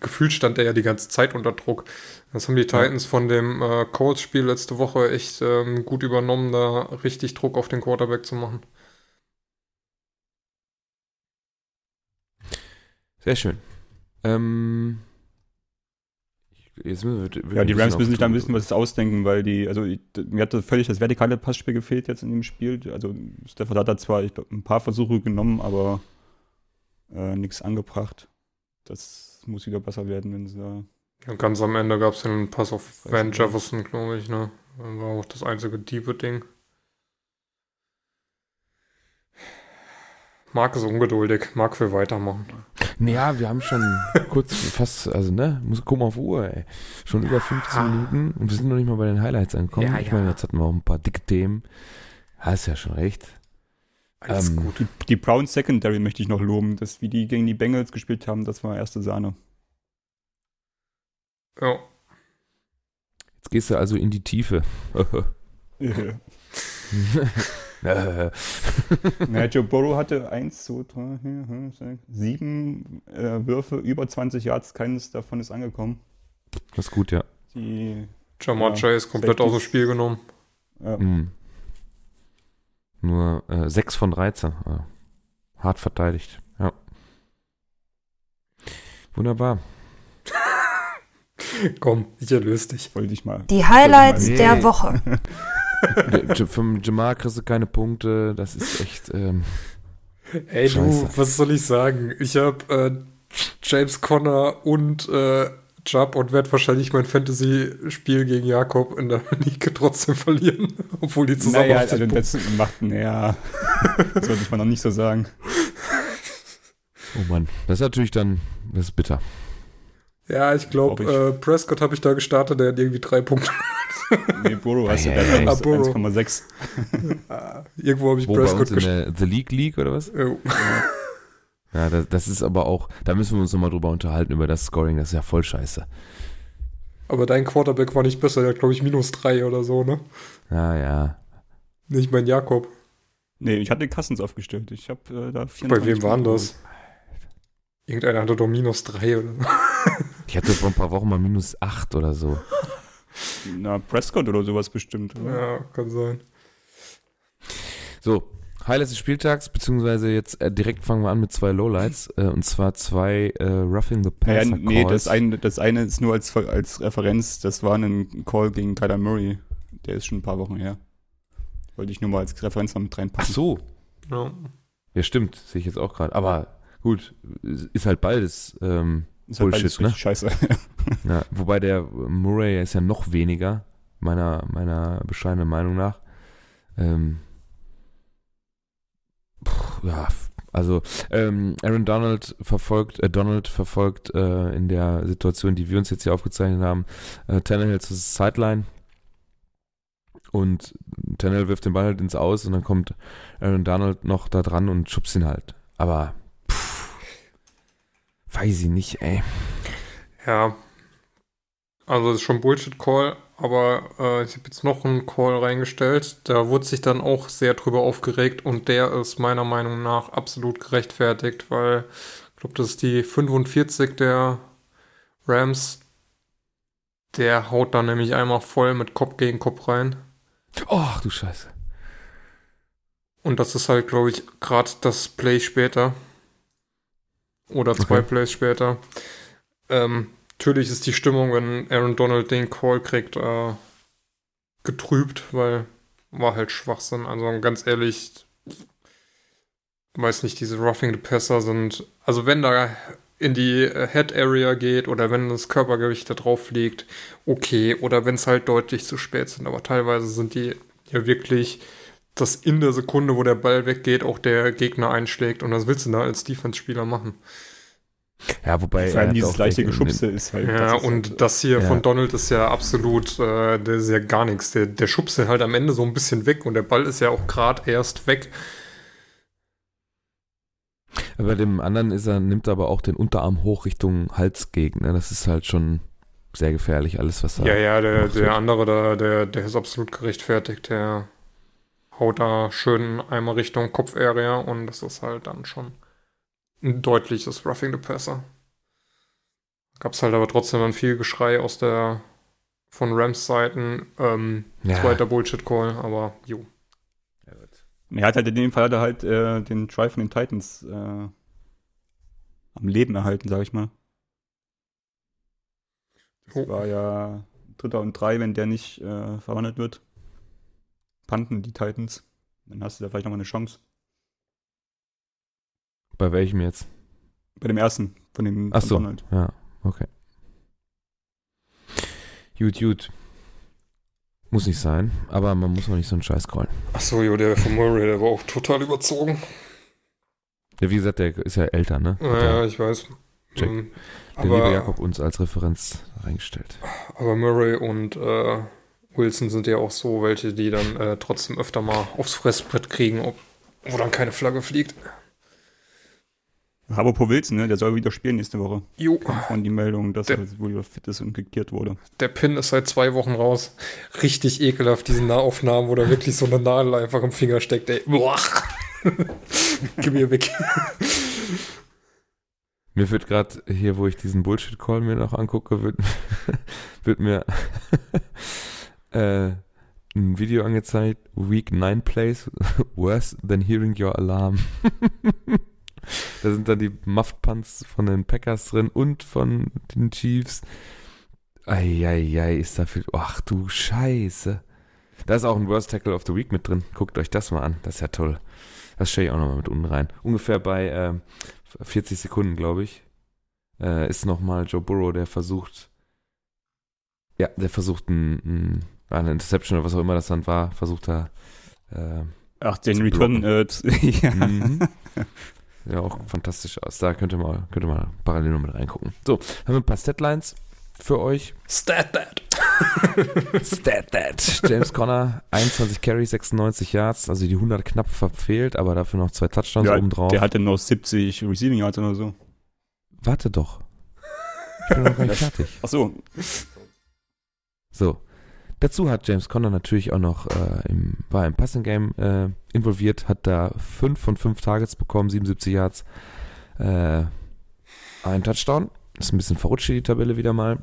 gefühlt stand er ja die ganze Zeit unter Druck. Das haben die Titans von dem äh, Colts-Spiel letzte Woche echt ähm, gut übernommen, da richtig Druck auf den Quarterback zu machen. Sehr schön. Ähm, jetzt müssen wir, wir Ja, die Rams müssen sich da ein bisschen was ausdenken, weil die, also ich- mir hatte völlig das vertikale Passspiel gefehlt jetzt in dem Spiel. Also Stafford hat da zwar ich glaub, ein paar Versuche genommen, aber äh, nichts angebracht. Das muss wieder besser werden, wenn sie da. Ja, ganz am Ende gab es einen Pass auf Van. Jefferson, glaube ich, ne? Das war auch das einzige tiefe Ding. Marc ist ungeduldig. Marc will weitermachen. Naja, wir haben schon kurz fast, also ne, muss gucken auf Uhr, ey. Schon über 15 Minuten und wir sind noch nicht mal bei den Highlights angekommen. Ja, ich ja. meine, jetzt hatten wir auch ein paar dicke Themen. Hast ja schon recht. Alles Ähm, gut. Die, die Browns Secondary möchte ich noch loben, dass wie die gegen die Bengals gespielt haben, das war erste Sahne. Ja. Jetzt gehst du also in die Tiefe. naja, Joe Burrow hatte 1, 2, 3, 4, 5, 6, 7 äh, Würfe, über 20 Yards, keines davon ist angekommen. das ist gut, ja. Die, Jamar Ja, Chase komplett aus dem. Spiel genommen. ja, Mhm. Nur äh, 6 von 13. Ja. Hart verteidigt. Ja. Wunderbar. Komm, ich erlöse dich. wollte ich mal. Die Highlights Nee. der Woche. Vom Jamar kriegst du keine Punkte. Das ist echt. Ähm, Ey, Scheiße. du, was soll ich sagen? Ich habe äh, James Conner und äh, Chubb und werde wahrscheinlich mein Fantasy-Spiel gegen Jakob in der Liga trotzdem verlieren, obwohl die zusammen Naja, 80 also Punkte- das macht, naja, sollte ich mal noch nicht so sagen. oh Mann. Das ist natürlich dann. Das ist bitter. Ja, ich glaube, Glaub äh, Prescott habe ich da gestartet, der hat irgendwie drei Punkte. Nee, Burrow hast du Ei, da ei, ei. Ah, Burrow. 1,6. Irgendwo habe ich Wo bei Prescott uns in gestartet. der The League League oder was? Oh. Ja, das, das ist aber auch. Da müssen wir uns nochmal drüber unterhalten, über das Scoring. Das ist ja voll scheiße. Aber dein Quarterback war nicht besser, der hat, glaube ich, minus drei oder so, ne? Ja, ja. Nicht mein Jakob. Nee, ich hatte Cousins aufgestellt. Ich habe äh, da 24 Bei wem waren das? Irgendeiner hatte doch minus drei oder so. Ich hatte vor ein paar Wochen mal minus 8 oder so. Na, Prescott oder sowas bestimmt. Oder? Ja, kann sein. So, Highlights des Spieltags, beziehungsweise jetzt äh, direkt fangen wir an mit zwei Lowlights. Äh, und zwar zwei äh, Roughing the Naja, Passer nee, Calls. das eine, das eine ist nur als, als Referenz. Das war ein Call gegen Kyler Murray. Der ist schon ein paar Wochen her. Wollte ich nur mal als Referenz noch mit Ach reinpacken. so. Ja. Ja, stimmt. Sehe ich jetzt auch gerade. Aber gut, ist halt beides. Ähm, ist halt Bullshit, ne? scheiße. ja, wobei der Murray ist ja noch weniger, meiner, meiner bescheidenen Meinung nach. Ähm, puh, ja, also ähm, Aaron Donald verfolgt, äh, Donald verfolgt äh, in der Situation, die wir uns jetzt hier aufgezeichnet haben, äh, Tannehill zur Sideline und Tannehill wirft den Ball halt ins Aus und dann kommt Aaron Donald noch da dran und schubst ihn halt. Aber pff, weiß ich nicht, ey. Ja. Also das ist schon Bullshit-Call, aber äh, ich habe jetzt noch einen Call reingestellt. Da wurde sich dann auch sehr drüber aufgeregt und der ist meiner Meinung nach absolut gerechtfertigt, weil ich glaube, das ist die 45 der Rams. Der haut dann nämlich einmal voll mit Kopf gegen Kopf rein. Och, du Scheiße. Und das ist halt, glaube ich, gerade das Play später. Oder zwei Okay. Plays später. Ähm, natürlich ist die Stimmung, wenn Aaron Donald den Call kriegt, äh, getrübt, weil war halt Schwachsinn. Also ganz ehrlich, weiß nicht, diese Roughing the Passer sind, also wenn da in die Head Area geht oder wenn das Körpergewicht da drauf liegt, okay, oder wenn es halt deutlich zu spät sind, aber teilweise sind die ja wirklich, dass in der Sekunde, wo der Ball weggeht, auch der Gegner einschlägt und das willst du da als Defense-Spieler machen. Ja, wobei. Vor allem dieses leichte Geschubse ist halt. Ja, das ist und halt, das hier Ja. von Donald ist ja absolut, äh, der ist ja gar nichts. Der, der schubst den halt am Ende so ein bisschen weg und der Ball ist ja auch gerade erst weg. Bei dem anderen ist er, nimmt er aber auch den Unterarm hoch Richtung Hals gegen. Ne? Das ist halt schon sehr gefährlich, alles, was er. Ja, ja, der, der andere da, der, der ist absolut gerechtfertigt. Der haut da schön einmal Richtung Kopfarea und das ist halt dann schon ein deutliches Roughing the Passer. Gab es halt aber trotzdem dann viel Geschrei aus der von Rams Seiten. Ähm, Ja. Zweiter Bullshit-Call, aber jo. Er hat halt in dem Fall hat er halt äh, den Try von den Titans äh, am Leben erhalten, sag ich mal. Das Oh. war ja Dritter und Drei, wenn der nicht äh, verwandelt wird. Panten die Titans. Dann hast du da vielleicht nochmal eine Chance. Bei welchem jetzt? Bei dem ersten, von dem Ach von so. Donald. Ja, okay. Gut, gut. Muss nicht sein, aber man muss auch nicht so einen Scheiß callen. Achso, jo, der von Murray, der war auch total überzogen. Ja, wie gesagt, der ist ja älter, ne? Ja, der- ich weiß. Check. Ähm, Der liebe aber, Jakob uns als Referenz reingestellt. aber Murray und äh, Wilson sind ja auch so welche, die dann äh, trotzdem öfter mal aufs Fressbrett kriegen, ob, wo dann keine Flagge fliegt. Aber Po Wilson, ne, der soll wieder spielen nächste Woche. Jo, Und die Meldung, dass Der- er wohl wieder fit ist und geklärt wurde. der Pin ist seit zwei Wochen raus. Richtig ekelhaft, diese Nahaufnahmen, wo da wirklich so eine Nadel einfach im Finger steckt, ey. Boah. Gib mir weg. Mir wird gerade hier, wo ich diesen Bullshit-Call mir noch angucke, wird, wird mir äh, ein Video angezeigt. Week 9 Plays worse than hearing your alarm. da sind dann die Muffed Punts von den Packers drin und von den Chiefs. Eieiei, ist da viel. Ach du Scheiße. Da ist auch ein Worst Tackle of the Week mit drin. Guckt euch das mal an. Das ist ja toll. Das stelle ich auch nochmal mit unten rein. Ungefähr bei ähm, 40 Sekunden, glaube ich, äh, ist nochmal Joe Burrow, der versucht, ja, der versucht ein, ein, eine Interception oder was auch immer das dann war, versucht er, äh, Ach, den Return, äh, ja. mhm. ja auch fantastisch aus. Da könnt ihr mal, könnt ihr mal parallel noch mit reingucken. So, haben wir ein paar Statlines für euch. Stat that. Stat that. James Conner, 21 Carries, 96 Yards, also die 100 knapp verfehlt, aber dafür noch zwei Touchdowns Ja, oben drauf. Der hatte noch 70 Receiving Yards oder so. Warte doch. Ich bin noch gar nicht fertig. Ach so, So. Dazu hat James Conner natürlich auch noch äh, im, war im Passing Game äh, involviert, hat da 5 von 5 Targets bekommen, 77 Yards, äh, ein Touchdown. Ist ein bisschen verrutscht die Tabelle wieder mal.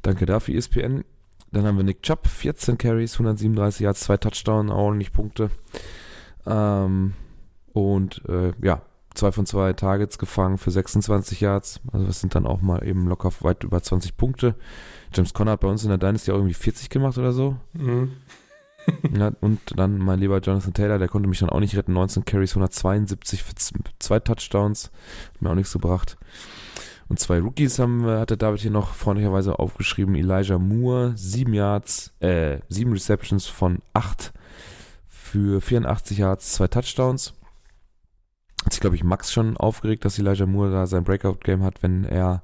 Danke dafür, ESPN. Dann haben wir Nick Chubb, 14 Carries, 137 Yards, zwei Touchdown, ordentlich Punkte. Ähm, und äh, ja, zwei von zwei Targets gefangen für 26 Yards. Also das sind dann auch mal eben locker weit über 20 Punkte. James Conner hat bei uns in der Dynasty auch irgendwie 40 gemacht oder so. Mhm. Ja, und dann mein lieber Jonathan Taylor, der konnte mich dann auch nicht retten. 19 Carries, 172 für zwei Touchdowns. Hat mir auch nichts gebracht. Und zwei Rookies haben, wir- hatte David hier noch freundlicherweise aufgeschrieben. Elijah Moore, 7 Yards, äh, 7 Receptions von 8 für 84 Yards, zwei Touchdowns. Hat sich, glaube ich, Max schon aufgeregt, dass Elijah Moore da sein Breakout-Game hat, wenn er,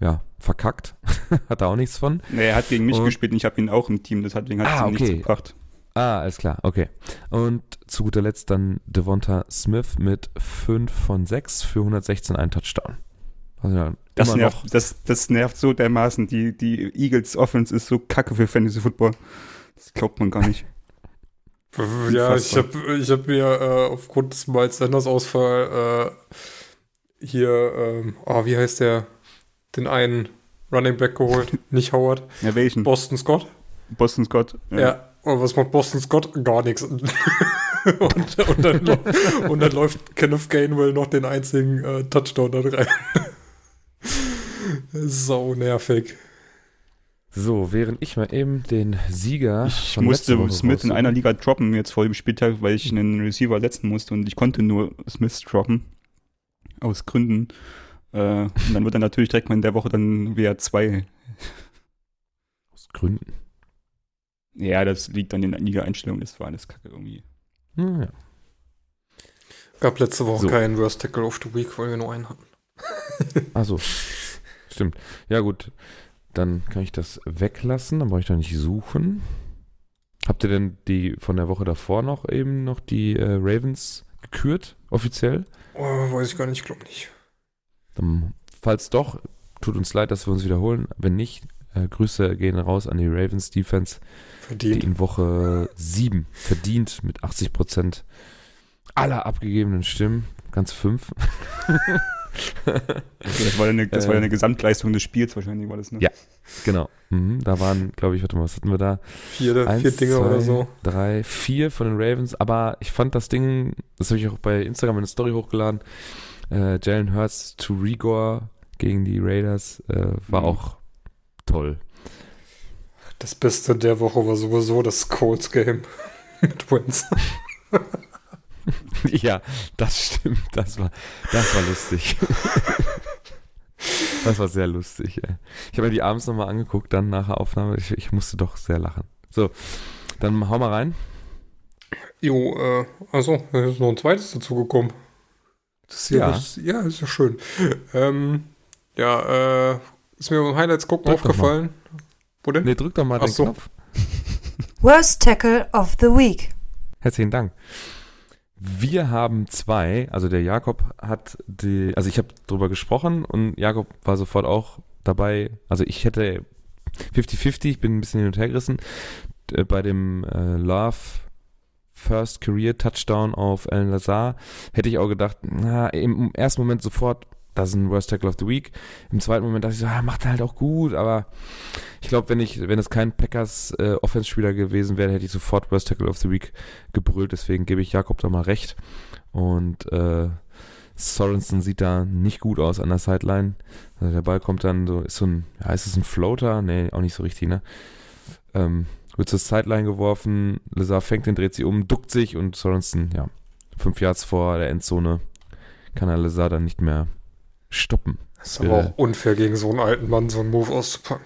ja, verkackt. hat er auch nichts von. nee, er hat gegen mich Und- gespielt und ich habe ihn auch im Team, deswegen hat es Ah, ihm nichts okay. gebracht. Ah, alles klar, okay. Und zu guter Letzt dann Devonta Smith mit 5 von 6 für 116 ein Touchdown. Also ja, Das nervt, das, das nervt so dermaßen. Die, die Eagles Offense ist so kacke für Fantasy Football. Das glaubt man gar nicht. Ja, ich habe ich hab mir äh, aufgrund des Miles Sanders Ausfall äh, hier, ähm, oh, wie heißt der, den einen Running Back geholt, nicht Howard, Ja, welchen? Boston Scott. Boston Scott. Ja. Und was macht Boston Scott? Gar nichts. und, und, dann, und dann läuft Kenneth Gainwell noch den einzigen äh, Touchdown da rein. Sau nervig. So, während ich mal eben den Sieger. Ich musste Woche Smith in einer Liga droppen jetzt vor dem Spieltag, weil ich einen Receiver setzen musste und ich konnte nur Smith droppen. Aus Gründen. Äh, und dann wird er natürlich direkt mal in der Woche dann wieder zwei. Aus Gründen. Ja, das liegt an den Liga-Einstellungen, das war alles kacke irgendwie. Hm, ja. Gab letzte Woche So. keinen Worst Tackle of the Week, weil wir nur einen hatten. Achso. Stimmt. Ja, gut. Dann kann ich das weglassen. Dann brauche ich da nicht suchen. Habt ihr denn die von der Woche davor noch eben noch die äh, Ravens gekürt, offiziell? Oh, weiß ich gar nicht, glaube nicht. Dann, falls doch, tut uns leid, dass wir uns wiederholen. Wenn nicht, äh, Grüße gehen raus an die Ravens Defense, die Verdient. in Woche 7 verdient mit 80% aller abgegebenen Stimmen. Ganz fünf. Das war, eine, das war Äh. eine Gesamtleistung des Spiels wahrscheinlich, war das, ne? Ja. Genau. Mhm, da waren, glaube ich, warte mal, was hatten wir da? Vier, Eins, vier Dinge zwei, oder so. Drei, vier von den Ravens, aber ich fand das Ding, das habe ich auch bei Instagram in eine Story hochgeladen, äh, Jalen Hurts to Rigor gegen die Raiders äh, war Mhm. auch toll. Das Beste der Woche war sowieso das Colts Game mit Wins. ja, das stimmt, das war, das war lustig. das war sehr lustig. Ey. Ich habe mir die abends nochmal angeguckt, dann nach der Aufnahme, ich, ich musste doch sehr lachen. So, dann hau mal rein. Jo, äh, also, da ist noch ein zweites dazugekommen. Das hier Ja. Ist, ja, ist ja schön. Ähm, ja, äh, ist mir beim Highlights gucken Drück aufgefallen. Wo denn? Nee, drück doch mal Ach den so. Knopf. Worst Tackle of the Week. Herzlichen Dank. Wir haben zwei, also der Jakob hat die, also ich habe drüber gesprochen und Jakob war sofort auch dabei. Also ich hätte 50-50, ich bin ein bisschen hin und her gerissen. Äh, Bei dem äh, Love First Career Touchdown auf Alan Lazar hätte ich auch gedacht, na, im ersten Moment sofort, das ist ein Worst Tackle of the Week. Im zweiten Moment dachte ich so, ah, macht er halt auch gut, aber ich glaube, wenn ich, wenn es kein Packers äh, Offense-Spieler gewesen wäre, hätte ich sofort Worst Tackle of the Week gebrüllt. Deswegen gebe ich Jakob da mal recht. Und äh, Sorensen sieht da nicht gut aus an der Sideline. Also der Ball kommt dann so, ist so ein, ja, ist es ein Floater? Nee, auch nicht so richtig, ne? Ähm, wird zur Sideline geworfen, Lazar fängt den, dreht sie um, duckt sich und Sorensen, ja, fünf Yards vor der Endzone kann er Lazar dann nicht mehr stoppen. ist aber auch unfair gegen so einen alten Mann, so einen Move auszupacken.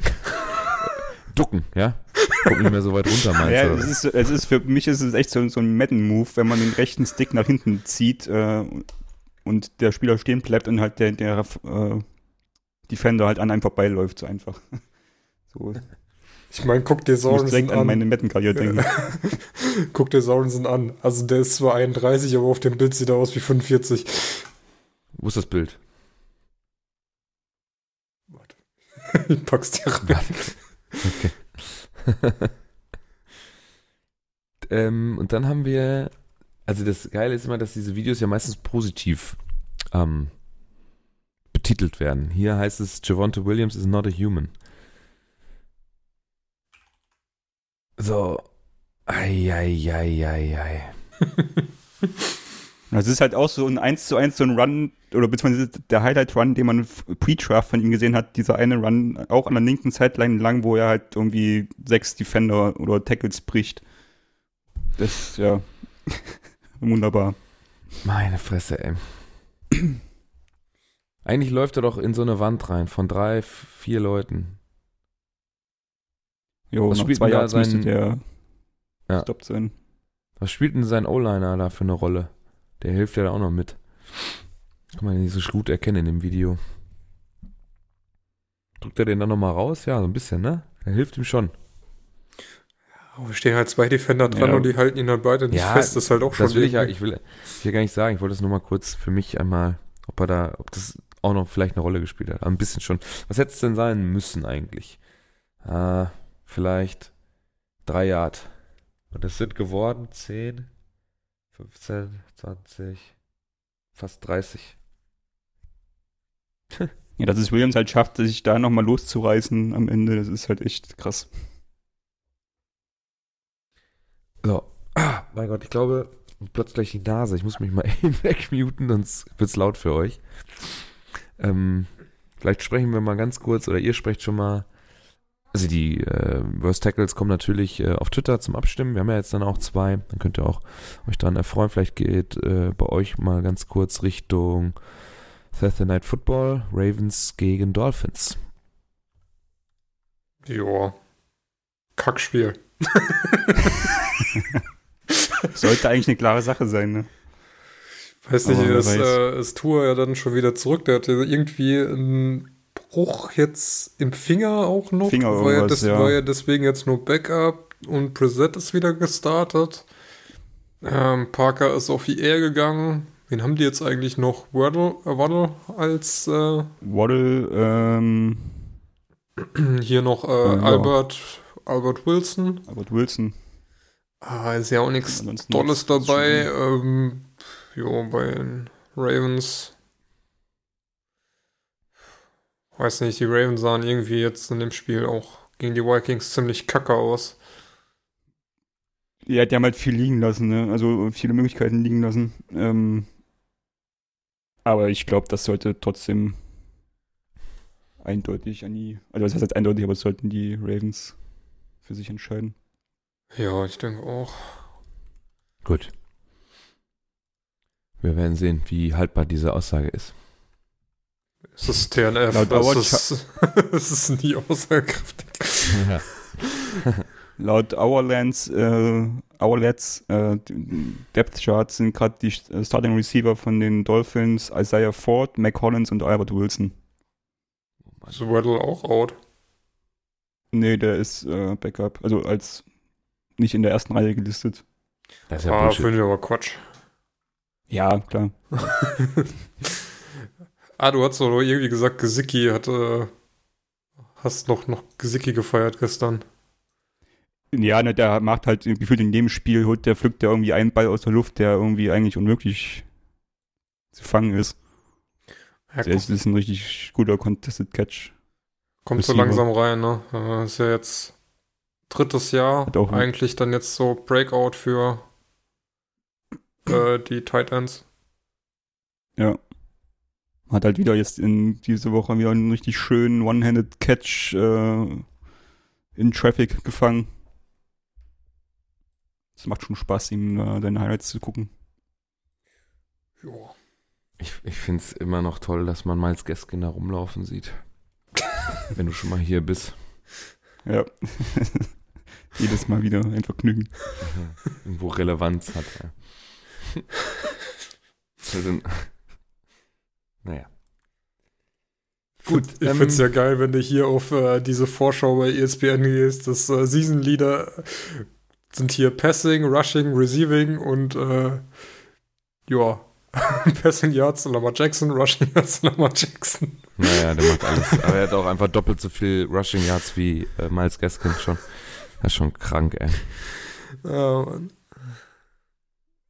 Ducken, ja? Kommt nicht mehr so weit runter, meinst Ja, du? es ist, es ist für mich ist es echt so, so ein Madden-Move, wenn man den rechten Stick nach hinten zieht äh, und der Spieler stehen bleibt und halt der, der äh, Defender halt an einem vorbeiläuft, so einfach. So, Ich meine, guck dir Sorensen an meine an. Madden-Karriere denken. guck dir Sorensen an. Also der ist zwar 31, aber auf dem Bild sieht er aus wie 45. Wo ist das Bild? Ich pack's dir rein. Okay. ähm, und dann haben wir, also das Geile ist immer, dass diese Videos ja meistens positiv ähm, betitelt werden. Hier heißt es, Javonte Williams is not a human. So. Das ist halt auch so ein 1 zu 1 so ein Run, oder beziehungsweise der Highlight-Run, den man pre-draft von ihm gesehen hat, dieser eine Run auch an der linken Sideline lang, wo er halt irgendwie sechs Defender oder Tackles bricht. Das, ja, wunderbar. Meine Fresse, ey. Eigentlich läuft er doch in so eine Wand rein von drei, vier Leuten. Jo, Was spielt zwei Yards müsste sein- der Ja. stoppt sein. Was spielt denn sein O-Liner da für eine Rolle? Der hilft ja da auch noch mit. Kann man nicht so gut erkennen in dem Video. Drückt er den dann nochmal raus? Ja, so ein bisschen, ne? Er hilft ihm schon. Aber wir stehen halt zwei Defender dran Ja. und die halten ihn halt beide nicht Ja, fest. Das ist halt auch schon. Das will ich ja, ich will, ich will gar nicht sagen. Ich wollte das nur mal kurz für mich einmal, ob er da, ob das auch noch vielleicht eine Rolle gespielt hat. Ein bisschen schon. Was hätte es denn sein müssen eigentlich? Ah, vielleicht drei Yard. Und das sind geworden 10, 15, 20, fast 30. Ja, dass es Williams halt schafft, sich da nochmal loszureißen am Ende, das ist halt echt krass. So. Ah, mein Gott, ich glaube, gleich die Nase. Ich muss mich mal eben wegmuten, sonst wird's laut für euch. Ähm, vielleicht sprechen wir mal ganz kurz, oder ihr sprecht schon mal also die äh, Worst Tackles kommen natürlich äh, auf Twitter zum Abstimmen. Wir haben ja jetzt dann auch zwei. Dann könnt ihr auch euch daran erfreuen. Vielleicht geht äh, bei euch mal ganz kurz Richtung Thursday Night Football, Ravens gegen Dolphins. Ja. Kackspiel. Sollte eigentlich eine klare Sache sein, ne? Weiß nicht, ist, weiß. äh, ist Tour ja dann schon wieder zurück. Der hatte irgendwie einen Bruch jetzt im Finger auch noch. Finger war, ja des, ja. war ja deswegen jetzt nur Backup und Preset ist wieder gestartet. Ähm, Parker ist auf die Air gegangen. Wen haben die jetzt eigentlich noch? Waddle, äh, Waddle als äh, Waddle, ähm, hier noch äh, Ja. Albert, Albert Wilson. Albert Wilson. Ah, ist ja auch nichts Tolles dabei. Ähm, jo, bei den Ravens. Weiß nicht, die Ravens sahen irgendwie jetzt in dem Spiel auch gegen die Vikings ziemlich kacke aus. Ja, die haben halt viel liegen lassen, ne? Also viele Möglichkeiten liegen lassen. Ähm, aber ich glaube, das sollte trotzdem eindeutig an die, also das heißt jetzt eindeutig, aber es sollten die Ravens für sich entscheiden. Ja, ich denke auch. Gut. Wir werden sehen, wie haltbar diese Aussage ist. Es ist TNF. Laut Das Our ist, es ist nie aussagekräftig. Ja. Laut Hourlands, äh, Hourlets, äh, Depth Charts sind gerade die äh, Starting Receiver von den Dolphins Isaiah Ford, Mac Hollins und Albert Wilson. Ist Waddle auch out? Nee, der ist äh, Backup, also als nicht in der ersten Reihe gelistet. Das ist ja ah, finde ich aber Quatsch. Ja, klar. ah, du hast doch irgendwie gesagt, Gesicki hat, äh, hast noch, noch Gesicki gefeiert gestern. Ja, ne, der macht halt gefühlt in dem Spiel, holt der, pflückt der irgendwie einen Ball aus der Luft, der irgendwie eigentlich unmöglich zu fangen ist. Ja, Der ist, ist ein richtig guter Contested Catch. Kommt so langsam rein, ne? Äh, Ist ja jetzt drittes Jahr. Eigentlich dann jetzt so Breakout für äh, die Tight Ends. Ja. Hat halt wieder jetzt in diese Woche wieder einen richtig schönen One-Handed Catch äh, in Traffic gefangen. Es macht schon Spaß, ihm äh, seine Highlights zu gucken. Ja. Ich, ich finde es immer noch toll, dass man Miles Gaskin da rumlaufen sieht. Wenn du schon mal hier bist. Ja. Jedes Mal wieder ein Vergnügen. Irgendwo Relevanz hat. Ja. Also, naja. Gut, ich ähm, find's ja geil, wenn du hier auf äh, diese Vorschau bei ESPN gehst. Das äh, Season Leader sind hier Passing, Rushing, Receiving und äh, ja, Passing Yards Lamar Jackson, Rushing Yards Lamar Jackson. Naja, der macht alles. Aber er hat auch einfach doppelt so viel Rushing Yards wie äh, Miles Gaskin schon. Das ist schon krank, ey. Mann.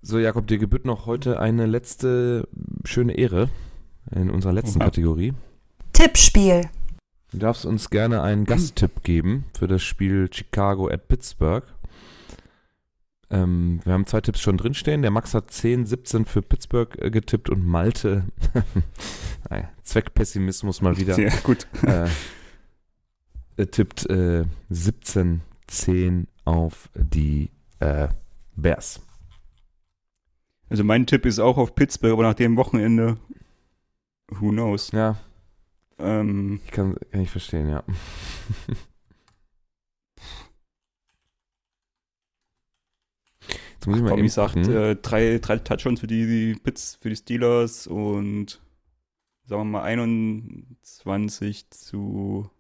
So, Jakob, dir gebührt noch heute eine letzte schöne Ehre in unserer letzten Oha. Kategorie. Tippspiel. Du darfst uns gerne einen Gasttipp geben für das Spiel Chicago at Pittsburgh. Ähm, wir haben zwei Tipps schon drinstehen. Der Max hat 10, 17 für Pittsburgh äh, getippt und Malte, naja, Zweckpessimismus mal wieder, Sehr gut. äh, er tippt äh, 17, 10 auf die äh, Bears. Also mein Tipp ist auch auf Pittsburgh, aber nach dem Wochenende, who knows. Ja, Ähm, ich kann, kann ich verstehen, ja. Jetzt muss ich mal Tommy sagt, äh, drei, drei Touchdowns für die, die Pits, für die Steelers und sagen wir mal 21 zu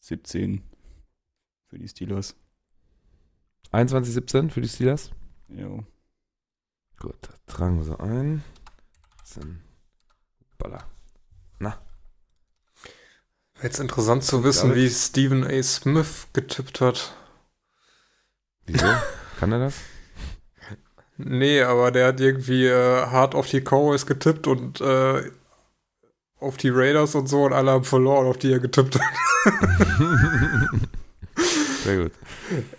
17 für die Steelers. 21-17 für die Steelers. Ja. Gut, tragen wir so ein. Dann, Baller. Wäre jetzt interessant zu wissen, wie Stephen A. Smith getippt hat. Wieso? Kann er das? Nee, aber der hat irgendwie äh, hart auf die Cowboys getippt und äh, auf die Raiders und so und alle haben verloren, auf die er getippt hat. Sehr gut.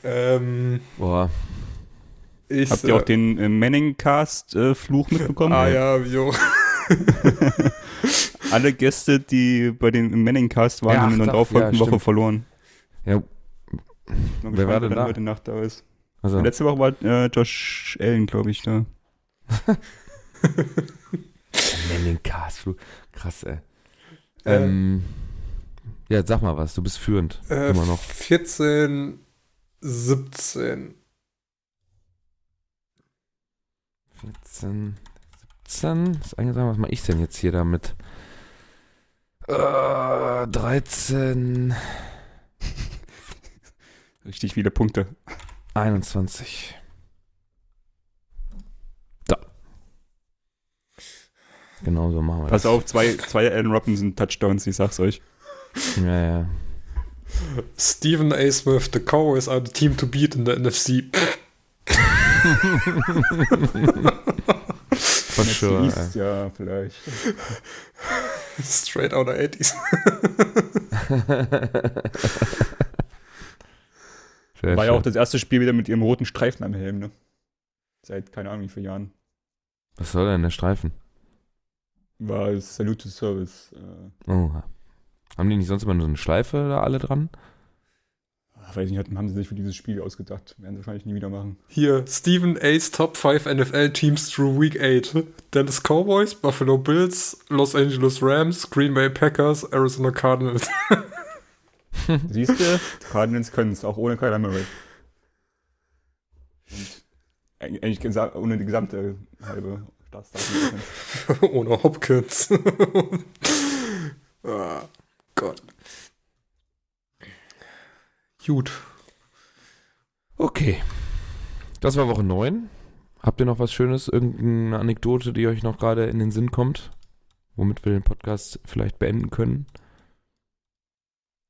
ähm, Boah, ich, Habt ihr auch den äh, Manning-Cast-Fluch mitbekommen? Ah ja, jo. alle Gäste, die bei den Manningcast waren, Ja, haben in der darauffolgenden ja, Woche verloren. Ja, Wer war denn da? heute Nacht da ist. also, Letzte Woche war äh, Josh Allen, glaube ich, da. Manning Cast, du- krass, ey. Äh, Ähm, ja, sag mal was, du bist führend. Äh, immer noch. 14, 17. 14, 17. Ist eigentlich sagen, was mache ich denn jetzt hier damit? Äh, 13, Richtig viele Punkte. 21. Da. Genau so machen wir Pass das. auf, zwei, zwei Allen Robinson Touchdowns, ich sag's euch. Ja, ja. Stephen A. Smith, the Cowboys are the team to beat in der NFC. For sure. East, ja, vielleicht. Straight out of 80s. Sehr War ja auch das erste Spiel wieder mit ihrem roten Streifen am Helm, ne? Seit keine Ahnung wie vielen Jahren. Was soll denn der Streifen? War es Salute to Service. Äh, Oh. Haben die nicht sonst immer nur so eine Schleife da alle dran? Weiß nicht, haben sie sich für dieses Spiel ausgedacht. Werden sie wahrscheinlich nie wieder machen. Hier, Stephen A's Top 5 NFL Teams through Week 8. Dallas Cowboys, Buffalo Bills, Los Angeles Rams, Green Bay Packers, Arizona Cardinals. Siehst du, Cardinals können es, auch ohne Kyler Murray. Und eig- eigentlich ohne die gesamte halbe Startstart. Ohne Hopkins. ah, Gott. Gut. Okay. Das war Woche 9. Habt ihr noch was Schönes? Irgendeine Anekdote, die euch noch gerade in den Sinn kommt? Womit wir den Podcast vielleicht beenden können?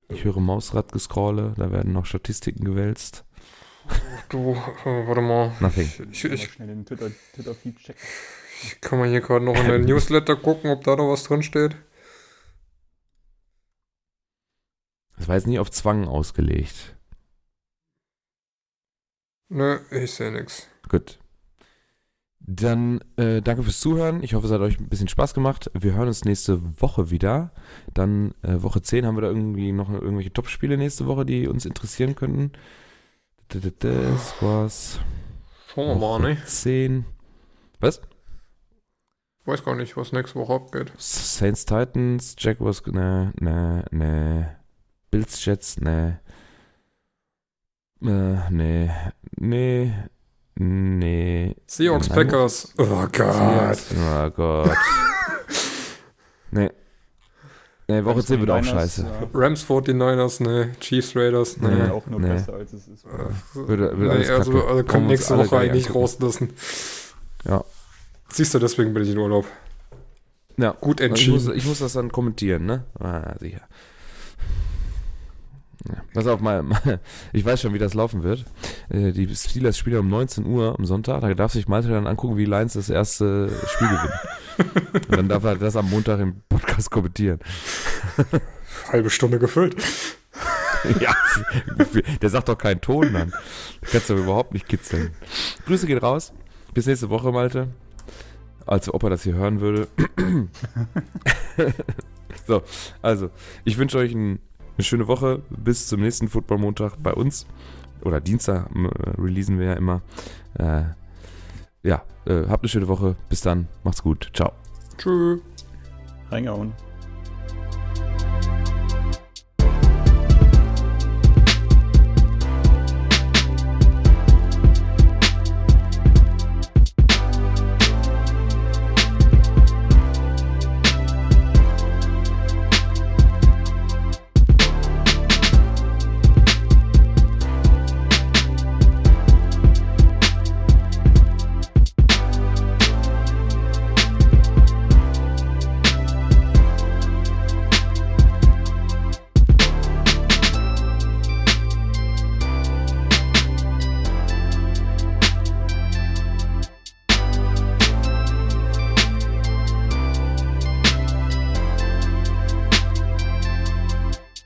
Ich höre Mausradgescrolle, da werden noch Statistiken gewälzt. Du, warte mal. Nothing. Ich, ich, ich checken. kann mal hier gerade noch in den Newsletter gucken, ob da noch was drin steht. Das war jetzt nicht auf Zwang ausgelegt. Nö, ich sehe nix. Gut. Dann äh, danke fürs Zuhören. Ich hoffe, es hat euch ein bisschen Spaß gemacht. Wir hören uns nächste Woche wieder. Dann äh, Woche 10 haben wir da irgendwie noch irgendwelche Top-Spiele nächste Woche, die uns interessieren könnten. Das war's. Schauen wir mal, ne? 10. Was? Weiß gar nicht, was nächste Woche abgeht. Saints Titans, Jaguars, ne, ne, ne. Bills Jets, ne. Äh, ne, ne, ne. Seahawks Nein. Packers. Oh Gott. Oh Gott. nee. Nee, Woche 10 wird auch scheiße. Ja, Rams 49ers, ne. Chiefs Raiders, Nee. ne. ja, auch nur nee. besser als es ist. Äh, Würde- würde nee, also, also wir nächste Woche eigentlich rauslassen. Ja. Siehst du, deswegen bin ich in Urlaub. Ja. Gut Ich muss, entschieden. ich muss das dann kommentieren, ne? Ah, sicher. Ja. Pass auf, mal, ich weiß schon, wie das laufen wird. Äh, Die Steelers spielen um 19 Uhr am Sonntag. Da darf sich Malte dann angucken, wie Lions das erste Spiel gewinnen. Und dann darf er das am Montag im Podcast kommentieren. Halbe Stunde gefüllt. ja, der sagt doch keinen Ton dann. Du kannst doch überhaupt nicht kitzeln. Grüße gehen raus. Bis nächste Woche, Malte. Als ob er das hier hören würde. so, also, ich wünsche euch ein, eine schöne Woche. Bis zum nächsten Football-Montag bei uns. Oder Dienstag äh, releasen wir ja immer. Äh, ja, äh, habt eine schöne Woche. Bis dann. Macht's gut. Ciao. Tschüss. Reingehauen.